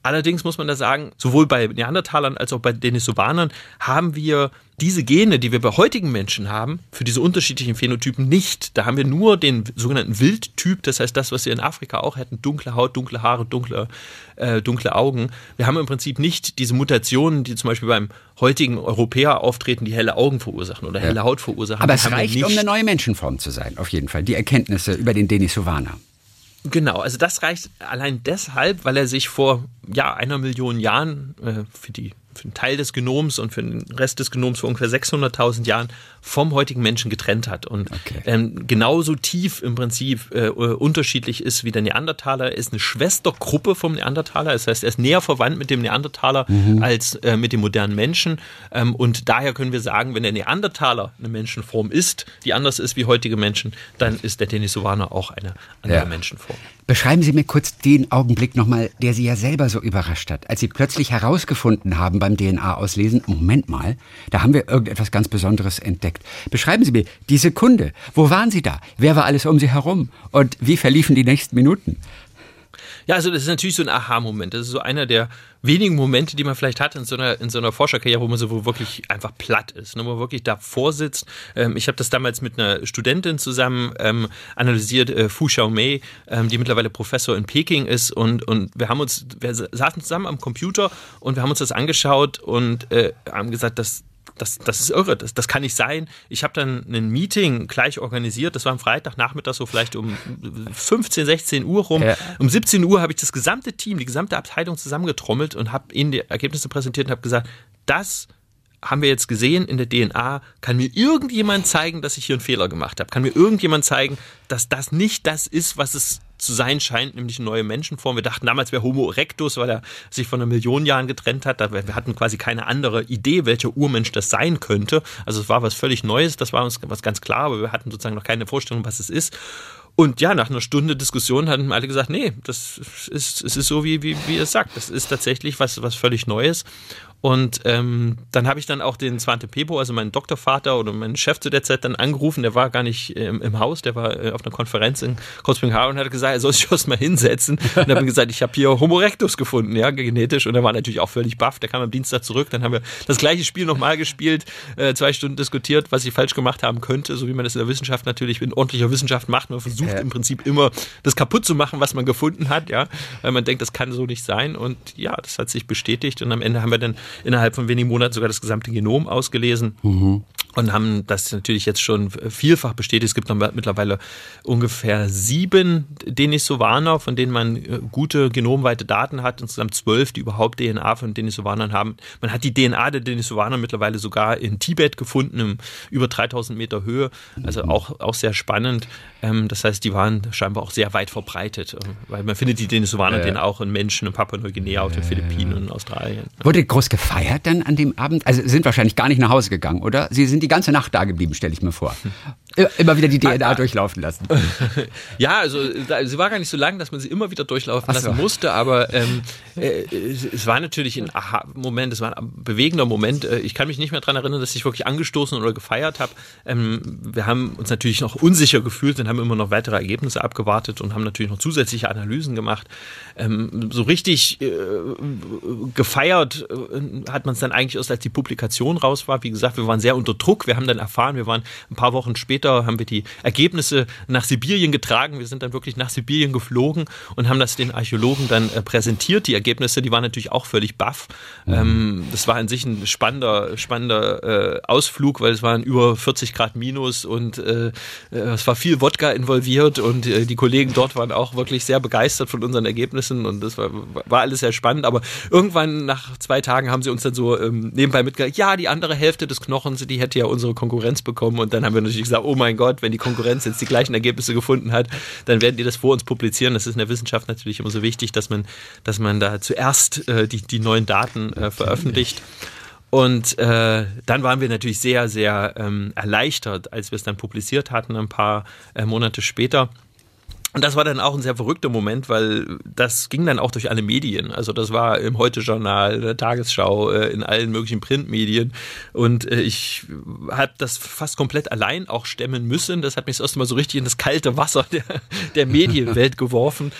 Allerdings muss man da sagen, sowohl bei Neandertalern als auch bei Denisovanern haben wir diese Gene, die wir bei heutigen Menschen haben, für diese unterschiedlichen Phänotypen nicht. Da haben wir nur den sogenannten Wildtyp, das heißt das, was wir in Afrika auch hätten, dunkle Haut, dunkle Haare, dunkle, äh, dunkle Augen. Wir haben im Prinzip nicht diese Mutationen, die zum Beispiel beim heutigen Europäer auftreten, die helle Augen verursachen oder helle Haut verursachen. Aber es reicht, um eine neue Menschenform zu sein, auf jeden Fall. Die Erkenntnisse über den Denisovaner. Genau, also das reicht allein deshalb, weil er sich vor ja, einer Million Jahren äh, für die für einen Teil des Genoms und für den Rest des Genoms vor ungefähr 600.000 Jahren vom heutigen Menschen getrennt hat und okay. ähm, genauso tief im Prinzip äh, unterschiedlich ist wie der Neandertaler. Er ist eine Schwestergruppe vom Neandertaler, das heißt, er ist näher verwandt mit dem Neandertaler mhm. als äh, mit dem modernen Menschen ähm, und daher können wir sagen, wenn der Neandertaler eine Menschenform ist, die anders ist wie heutige Menschen, dann ist der Denisovaner auch eine andere ja. Menschenform. Beschreiben Sie mir kurz den Augenblick nochmal, der Sie ja selber so überrascht hat, als Sie plötzlich herausgefunden haben beim DNA-Auslesen, Moment mal, da haben wir irgendetwas ganz Besonderes entdeckt. Beschreiben Sie mir die Sekunde. Wo waren Sie da? Wer war alles um Sie herum? Und wie verliefen die nächsten Minuten? Ja, also das ist natürlich so ein Aha-Moment. Das ist so einer der wenigen Momente, die man vielleicht hat in so einer, in so einer Forscherkarriere, wo man so wirklich einfach platt ist, ne? wo man wirklich davor sitzt. Ähm, ich habe das damals mit einer Studentin zusammen ähm, analysiert, äh, Fu Xiaomei, ähm, die mittlerweile Professor in Peking ist und, und wir haben uns, wir saßen zusammen am Computer und wir haben uns das angeschaut und äh, haben gesagt, dass das, das ist irre, das, das kann nicht sein. Ich habe dann ein Meeting gleich organisiert, das war am Freitagnachmittag so vielleicht um 15, 16 Uhr rum. Ja. Um 17 Uhr habe ich das gesamte Team, die gesamte Abteilung zusammengetrommelt und habe ihnen die Ergebnisse präsentiert und habe gesagt, das haben wir jetzt gesehen in der DNA, kann mir irgendjemand zeigen, dass ich hier einen Fehler gemacht habe? Kann mir irgendjemand zeigen, dass das nicht das ist, was es zu sein scheint, nämlich eine neue Menschenform. Wir dachten damals wäre Homo erectus, weil er sich von einer Million Jahren getrennt hat. Wir hatten quasi keine andere Idee, welcher Urmensch das sein könnte. Also es war was völlig Neues, das war uns was ganz klar, aber wir hatten sozusagen noch keine Vorstellung, was es ist. Und ja, nach einer Stunde Diskussion hatten alle gesagt, nee, das ist, es ist so, wie, wie, wie es sagt. Das ist tatsächlich was, was völlig Neues. Und ähm, dann habe ich dann auch den Svante Pebo, also meinen Doktorvater oder meinen Chef zu der Zeit dann angerufen. Der war gar nicht ähm, im Haus, der war äh, auf einer Konferenz in Kopenhagen und hat gesagt, er soll sich (laughs) erst mal hinsetzen. Und dann habe ich gesagt, ich habe hier Homo erectus gefunden, ja, genetisch. Und er war natürlich auch völlig baff. Der kam am Dienstag zurück. Dann haben wir das gleiche Spiel nochmal gespielt, äh, zwei Stunden diskutiert, was ich falsch gemacht haben könnte, so wie man das in der Wissenschaft natürlich in ordentlicher Wissenschaft macht. Man versucht ja. im Prinzip immer das kaputt zu machen, was man gefunden hat, ja, weil man denkt, das kann so nicht sein. Und ja, das hat sich bestätigt. Und am Ende haben wir dann innerhalb von wenigen Monaten sogar das gesamte Genom ausgelesen. Mhm. Und haben das natürlich jetzt schon vielfach bestätigt. Es gibt noch mittlerweile ungefähr sieben Denisovaner, von denen man äh, gute genomweite Daten hat, insgesamt zwölf, die überhaupt DNA von Denisovanern haben. Man hat die DNA der Denisovaner mittlerweile sogar in Tibet gefunden, in über 3000 Meter Höhe, also auch, auch sehr spannend. Ähm, das heißt, die waren scheinbar auch sehr weit verbreitet, äh, weil man findet die Denisovaner ja. den auch in Menschen in Papua-Neuguinea, auf den Philippinen und Australien. Wurde groß gefeiert dann an dem Abend? Also sind wahrscheinlich gar nicht nach Hause gegangen, oder? Sie sind die ganze Nacht da geblieben, stelle ich mir vor. (laughs) Immer wieder die DNA ah, durchlaufen lassen. (laughs) Ja, also sie war gar nicht so lang, dass man sie immer wieder durchlaufen so. lassen musste, aber ähm, äh, es war natürlich ein Aha-Moment, es war ein bewegender Moment. Äh, ich kann mich nicht mehr daran erinnern, dass ich wirklich angestoßen oder gefeiert habe. Ähm, wir haben uns natürlich noch unsicher gefühlt und haben immer noch weitere Ergebnisse abgewartet und haben natürlich noch zusätzliche Analysen gemacht. Ähm, so richtig äh, gefeiert äh, hat man es dann eigentlich erst, als die Publikation raus war. Wie gesagt, wir waren sehr unter Druck. Wir haben dann erfahren, wir waren ein paar Wochen später, haben wir die Ergebnisse nach Sibirien getragen. Wir sind dann wirklich nach Sibirien geflogen und haben das den Archäologen dann äh, präsentiert. Die Ergebnisse, die waren natürlich auch völlig baff. Mhm. Ähm, das war an sich ein spannender, spannender äh, Ausflug, weil es waren über 40 Grad minus und äh, es war viel Wodka involviert und die Kollegen dort waren auch wirklich sehr begeistert von unseren Ergebnissen und das war, war alles sehr spannend. Aber irgendwann nach zwei Tagen haben sie uns dann so ähm, nebenbei mitgegeben, ja, die andere Hälfte des Knochens, die hätte ja unsere Konkurrenz bekommen und dann haben wir natürlich gesagt, oh mein Gott, wenn die Konkurrenz jetzt die gleichen Ergebnisse gefunden hat, dann werden die das vor uns publizieren. Das ist in der Wissenschaft natürlich immer so wichtig, dass man, dass man da zuerst äh, die, die neuen Daten äh, veröffentlicht. Und äh, dann waren wir natürlich sehr, sehr ähm, erleichtert, als wir es dann publiziert hatten, ein paar äh, Monate später. Und das war dann auch ein sehr verrückter Moment, weil das ging dann auch durch alle Medien. Also das war im Heute-Journal, der Tagesschau, äh, in allen möglichen Printmedien. Und äh, ich habe das fast komplett allein auch stemmen müssen. Das hat mich das erste Mal so richtig in das kalte Wasser der, der Medienwelt geworfen,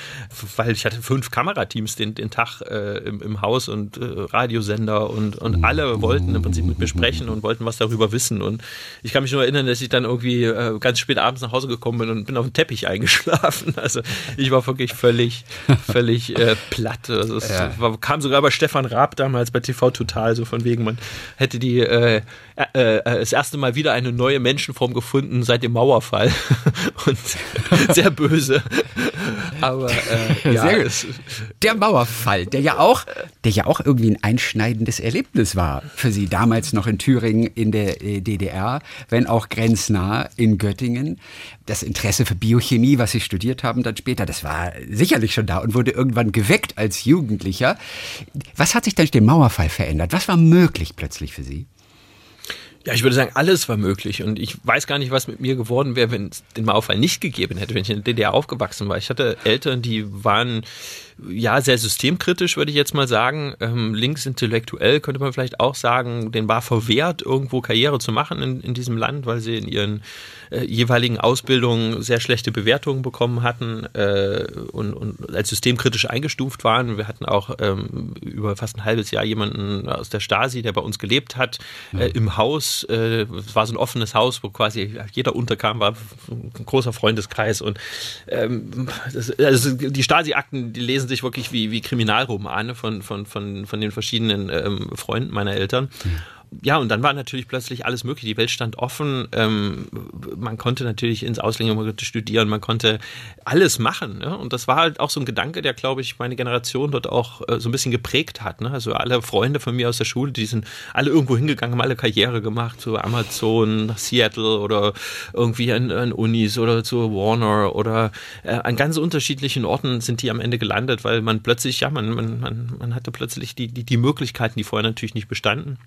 weil ich hatte fünf Kamerateams den, den Tag äh, im, im Haus und äh, Radiosender und, und alle wollten im Prinzip mit mir sprechen und wollten was darüber wissen. Und ich kann mich nur erinnern, dass ich dann irgendwie äh, ganz spät abends nach Hause gekommen bin und bin auf dem Teppich eingeschlafen geschlafen. (laughs) Also ich war wirklich völlig, völlig äh, platt. Also es ja. war, kam sogar bei Stefan Raab damals bei TV Total, so von wegen, man hätte die äh, äh, äh, das erste Mal wieder eine neue Menschenform gefunden seit dem Mauerfall. (laughs) Und sehr böse. Aber äh, ja, der Mauerfall, der ja auch, der ja auch irgendwie ein einschneidendes Erlebnis war für Sie damals noch in Thüringen in der äh, DDR, wenn auch grenznah in Göttingen. Das Interesse für Biochemie, was Sie studiert haben dann später, das war sicherlich schon da und wurde irgendwann geweckt als Jugendlicher. Was hat sich durch den Mauerfall verändert? Was war möglich plötzlich für Sie? Ja, ich würde sagen, alles war möglich. Und ich weiß gar nicht, was mit mir geworden wäre, wenn es den Mauerfall nicht gegeben hätte, wenn ich in der DDR aufgewachsen war. Ich hatte Eltern, die waren ja, sehr systemkritisch, würde ich jetzt mal sagen. Ähm, links intellektuell könnte man vielleicht auch sagen, den war verwehrt, irgendwo Karriere zu machen in, in diesem Land, weil sie in ihren äh, jeweiligen Ausbildungen sehr schlechte Bewertungen bekommen hatten äh, und, und als systemkritisch eingestuft waren. Wir hatten auch ähm, über fast ein halbes Jahr jemanden aus der Stasi, der bei uns gelebt hat, äh, im Haus. Äh, es war so ein offenes Haus, wo quasi jeder unterkam, war ein großer Freundeskreis und ähm, das, also die Stasi-Akten, die lesen sich sich wirklich wie, wie Kriminalromane von, von, von, von den verschiedenen ähm, Freunden meiner Eltern. Mhm ja, und dann war natürlich plötzlich alles möglich. Die Welt stand offen. Ähm, man konnte natürlich ins Ausland studieren, man konnte alles machen. Ne? Und das war halt auch so ein Gedanke, der, glaube ich, meine Generation dort auch äh, so ein bisschen geprägt hat. Ne? Also alle Freunde von mir aus der Schule, die sind alle irgendwo hingegangen, haben alle Karriere gemacht, zu Amazon, nach Seattle oder irgendwie an, an Unis oder zu Warner oder äh, an ganz unterschiedlichen Orten sind die am Ende gelandet, weil man plötzlich, ja, man, man, man, man hatte plötzlich die, die, die Möglichkeiten, die vorher natürlich nicht bestanden.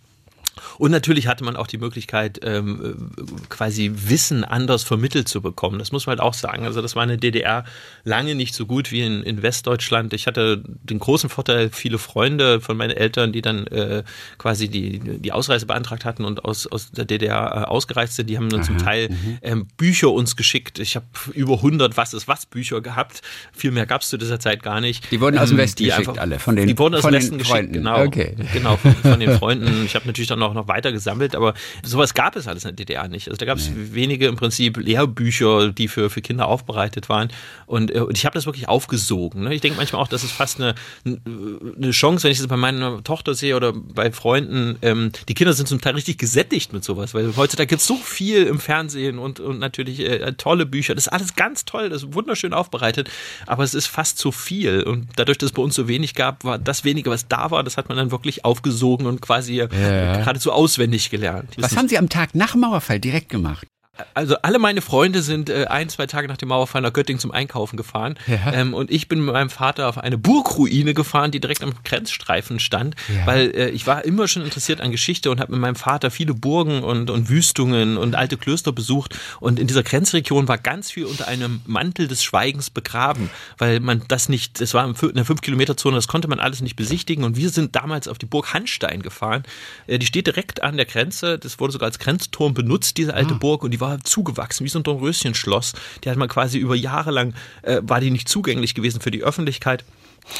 Und natürlich hatte man auch die Möglichkeit, ähm, quasi Wissen anders vermittelt zu bekommen. Das muss man halt auch sagen. Also das war in der DDR lange nicht so gut wie in, in Westdeutschland. Ich hatte den großen Vorteil, viele Freunde von meinen Eltern, die dann äh, quasi die, die Ausreise beantragt hatten und aus, aus der DDR äh, ausgereist sind, die haben dann Aha, zum Teil mhm. ähm, Bücher uns geschickt. Ich habe über 100 Was ist was Bücher gehabt. Viel mehr gab es zu dieser Zeit gar nicht. Die wurden aus dem ähm, Westen geschickt, einfach, alle. Von den, die wurden aus dem Westen geschickt, genau. Okay. Genau, von, von den Freunden. Ich habe natürlich dann auch noch noch weiter gesammelt, aber sowas gab es alles in der DDR nicht. Also da gab es nee. wenige im Prinzip Lehrbücher, die für, für Kinder aufbereitet waren. Und, äh, und ich habe das wirklich aufgesogen. Ne? Ich denke manchmal auch, das ist fast eine, eine Chance, wenn ich das bei meiner Tochter sehe oder bei Freunden. Ähm, die Kinder sind zum Teil richtig gesättigt mit sowas, weil heutzutage gibt es so viel im Fernsehen und, und natürlich äh, tolle Bücher. Das ist alles ganz toll, das ist wunderschön aufbereitet, aber es ist fast zu viel. Und dadurch, dass es bei uns so wenig gab, war das wenige, was da war, das hat man dann wirklich aufgesogen und quasi ja. geradezu auswendig gelernt. Was haben Sie am Tag nach Mauerfall direkt gemacht? Also alle meine Freunde sind äh, ein, zwei Tage nach dem Mauerfall nach Göttingen zum Einkaufen gefahren. Ja. Ähm, und ich bin mit meinem Vater auf eine Burgruine gefahren, die direkt am Grenzstreifen stand, ja. weil äh, ich war immer schon interessiert an Geschichte und habe mit meinem Vater viele Burgen und, und Wüstungen und alte Klöster besucht. Und in dieser Grenzregion war ganz viel unter einem Mantel des Schweigens begraben, weil man das nicht, das war in einer 5-Kilometer-Zone, das konnte man alles nicht besichtigen. Und wir sind damals auf die Burg Hanstein gefahren. Äh, die steht direkt an der Grenze. Das wurde sogar als Grenzturm benutzt, diese alte ah. Burg. Und die war war zugewachsen, wie so ein Dornröschenschloss. Die hat man quasi über Jahre lang, äh, war die nicht zugänglich gewesen für die Öffentlichkeit.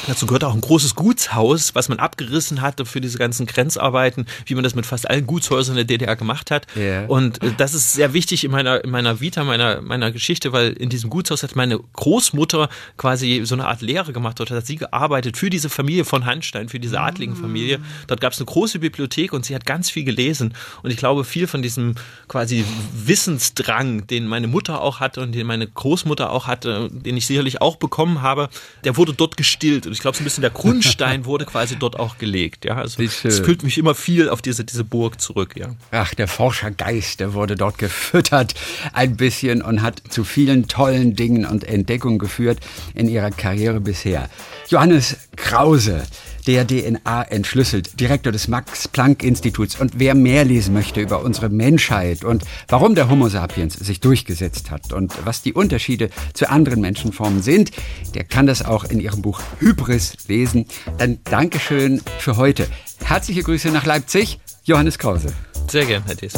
Dazu gehört auch ein großes Gutshaus, was man abgerissen hatte für diese ganzen Grenzarbeiten, wie man das mit fast allen Gutshäusern der DDR gemacht hat. Yeah. Und äh, das ist sehr wichtig in meiner, in meiner Vita, meiner, meiner Geschichte, weil in diesem Gutshaus hat meine Großmutter quasi so eine Art Lehre gemacht. Dort hat sie gearbeitet für diese Familie von Hanstein, für diese adligen Familie. Dort gab es eine große Bibliothek und sie hat ganz viel gelesen. Und ich glaube, viel von diesem quasi Wissensdrang, den meine Mutter auch hatte und den meine Großmutter auch hatte, den ich sicherlich auch bekommen habe, der wurde dort gestillt Bild. Und ich glaube, so ein bisschen der Grundstein (laughs) wurde quasi dort auch gelegt. Ja, also es fühlt mich immer viel auf diese, diese Burg zurück. Ja. Ach, der Forschergeist, der wurde dort gefüttert ein bisschen und hat zu vielen tollen Dingen und Entdeckungen geführt in ihrer Karriere bisher. Johannes Krause der DNA entschlüsselt, Direktor des Max-Planck-Instituts. Und wer mehr lesen möchte über unsere Menschheit und warum der Homo sapiens sich durchgesetzt hat und was die Unterschiede zu anderen Menschenformen sind, der kann das auch in ihrem Buch Hybris lesen. Dann Dankeschön für heute. Herzliche Grüße nach Leipzig, Johannes Krause. Sehr gern, Herr Thies.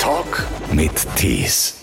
Talk mit Thies.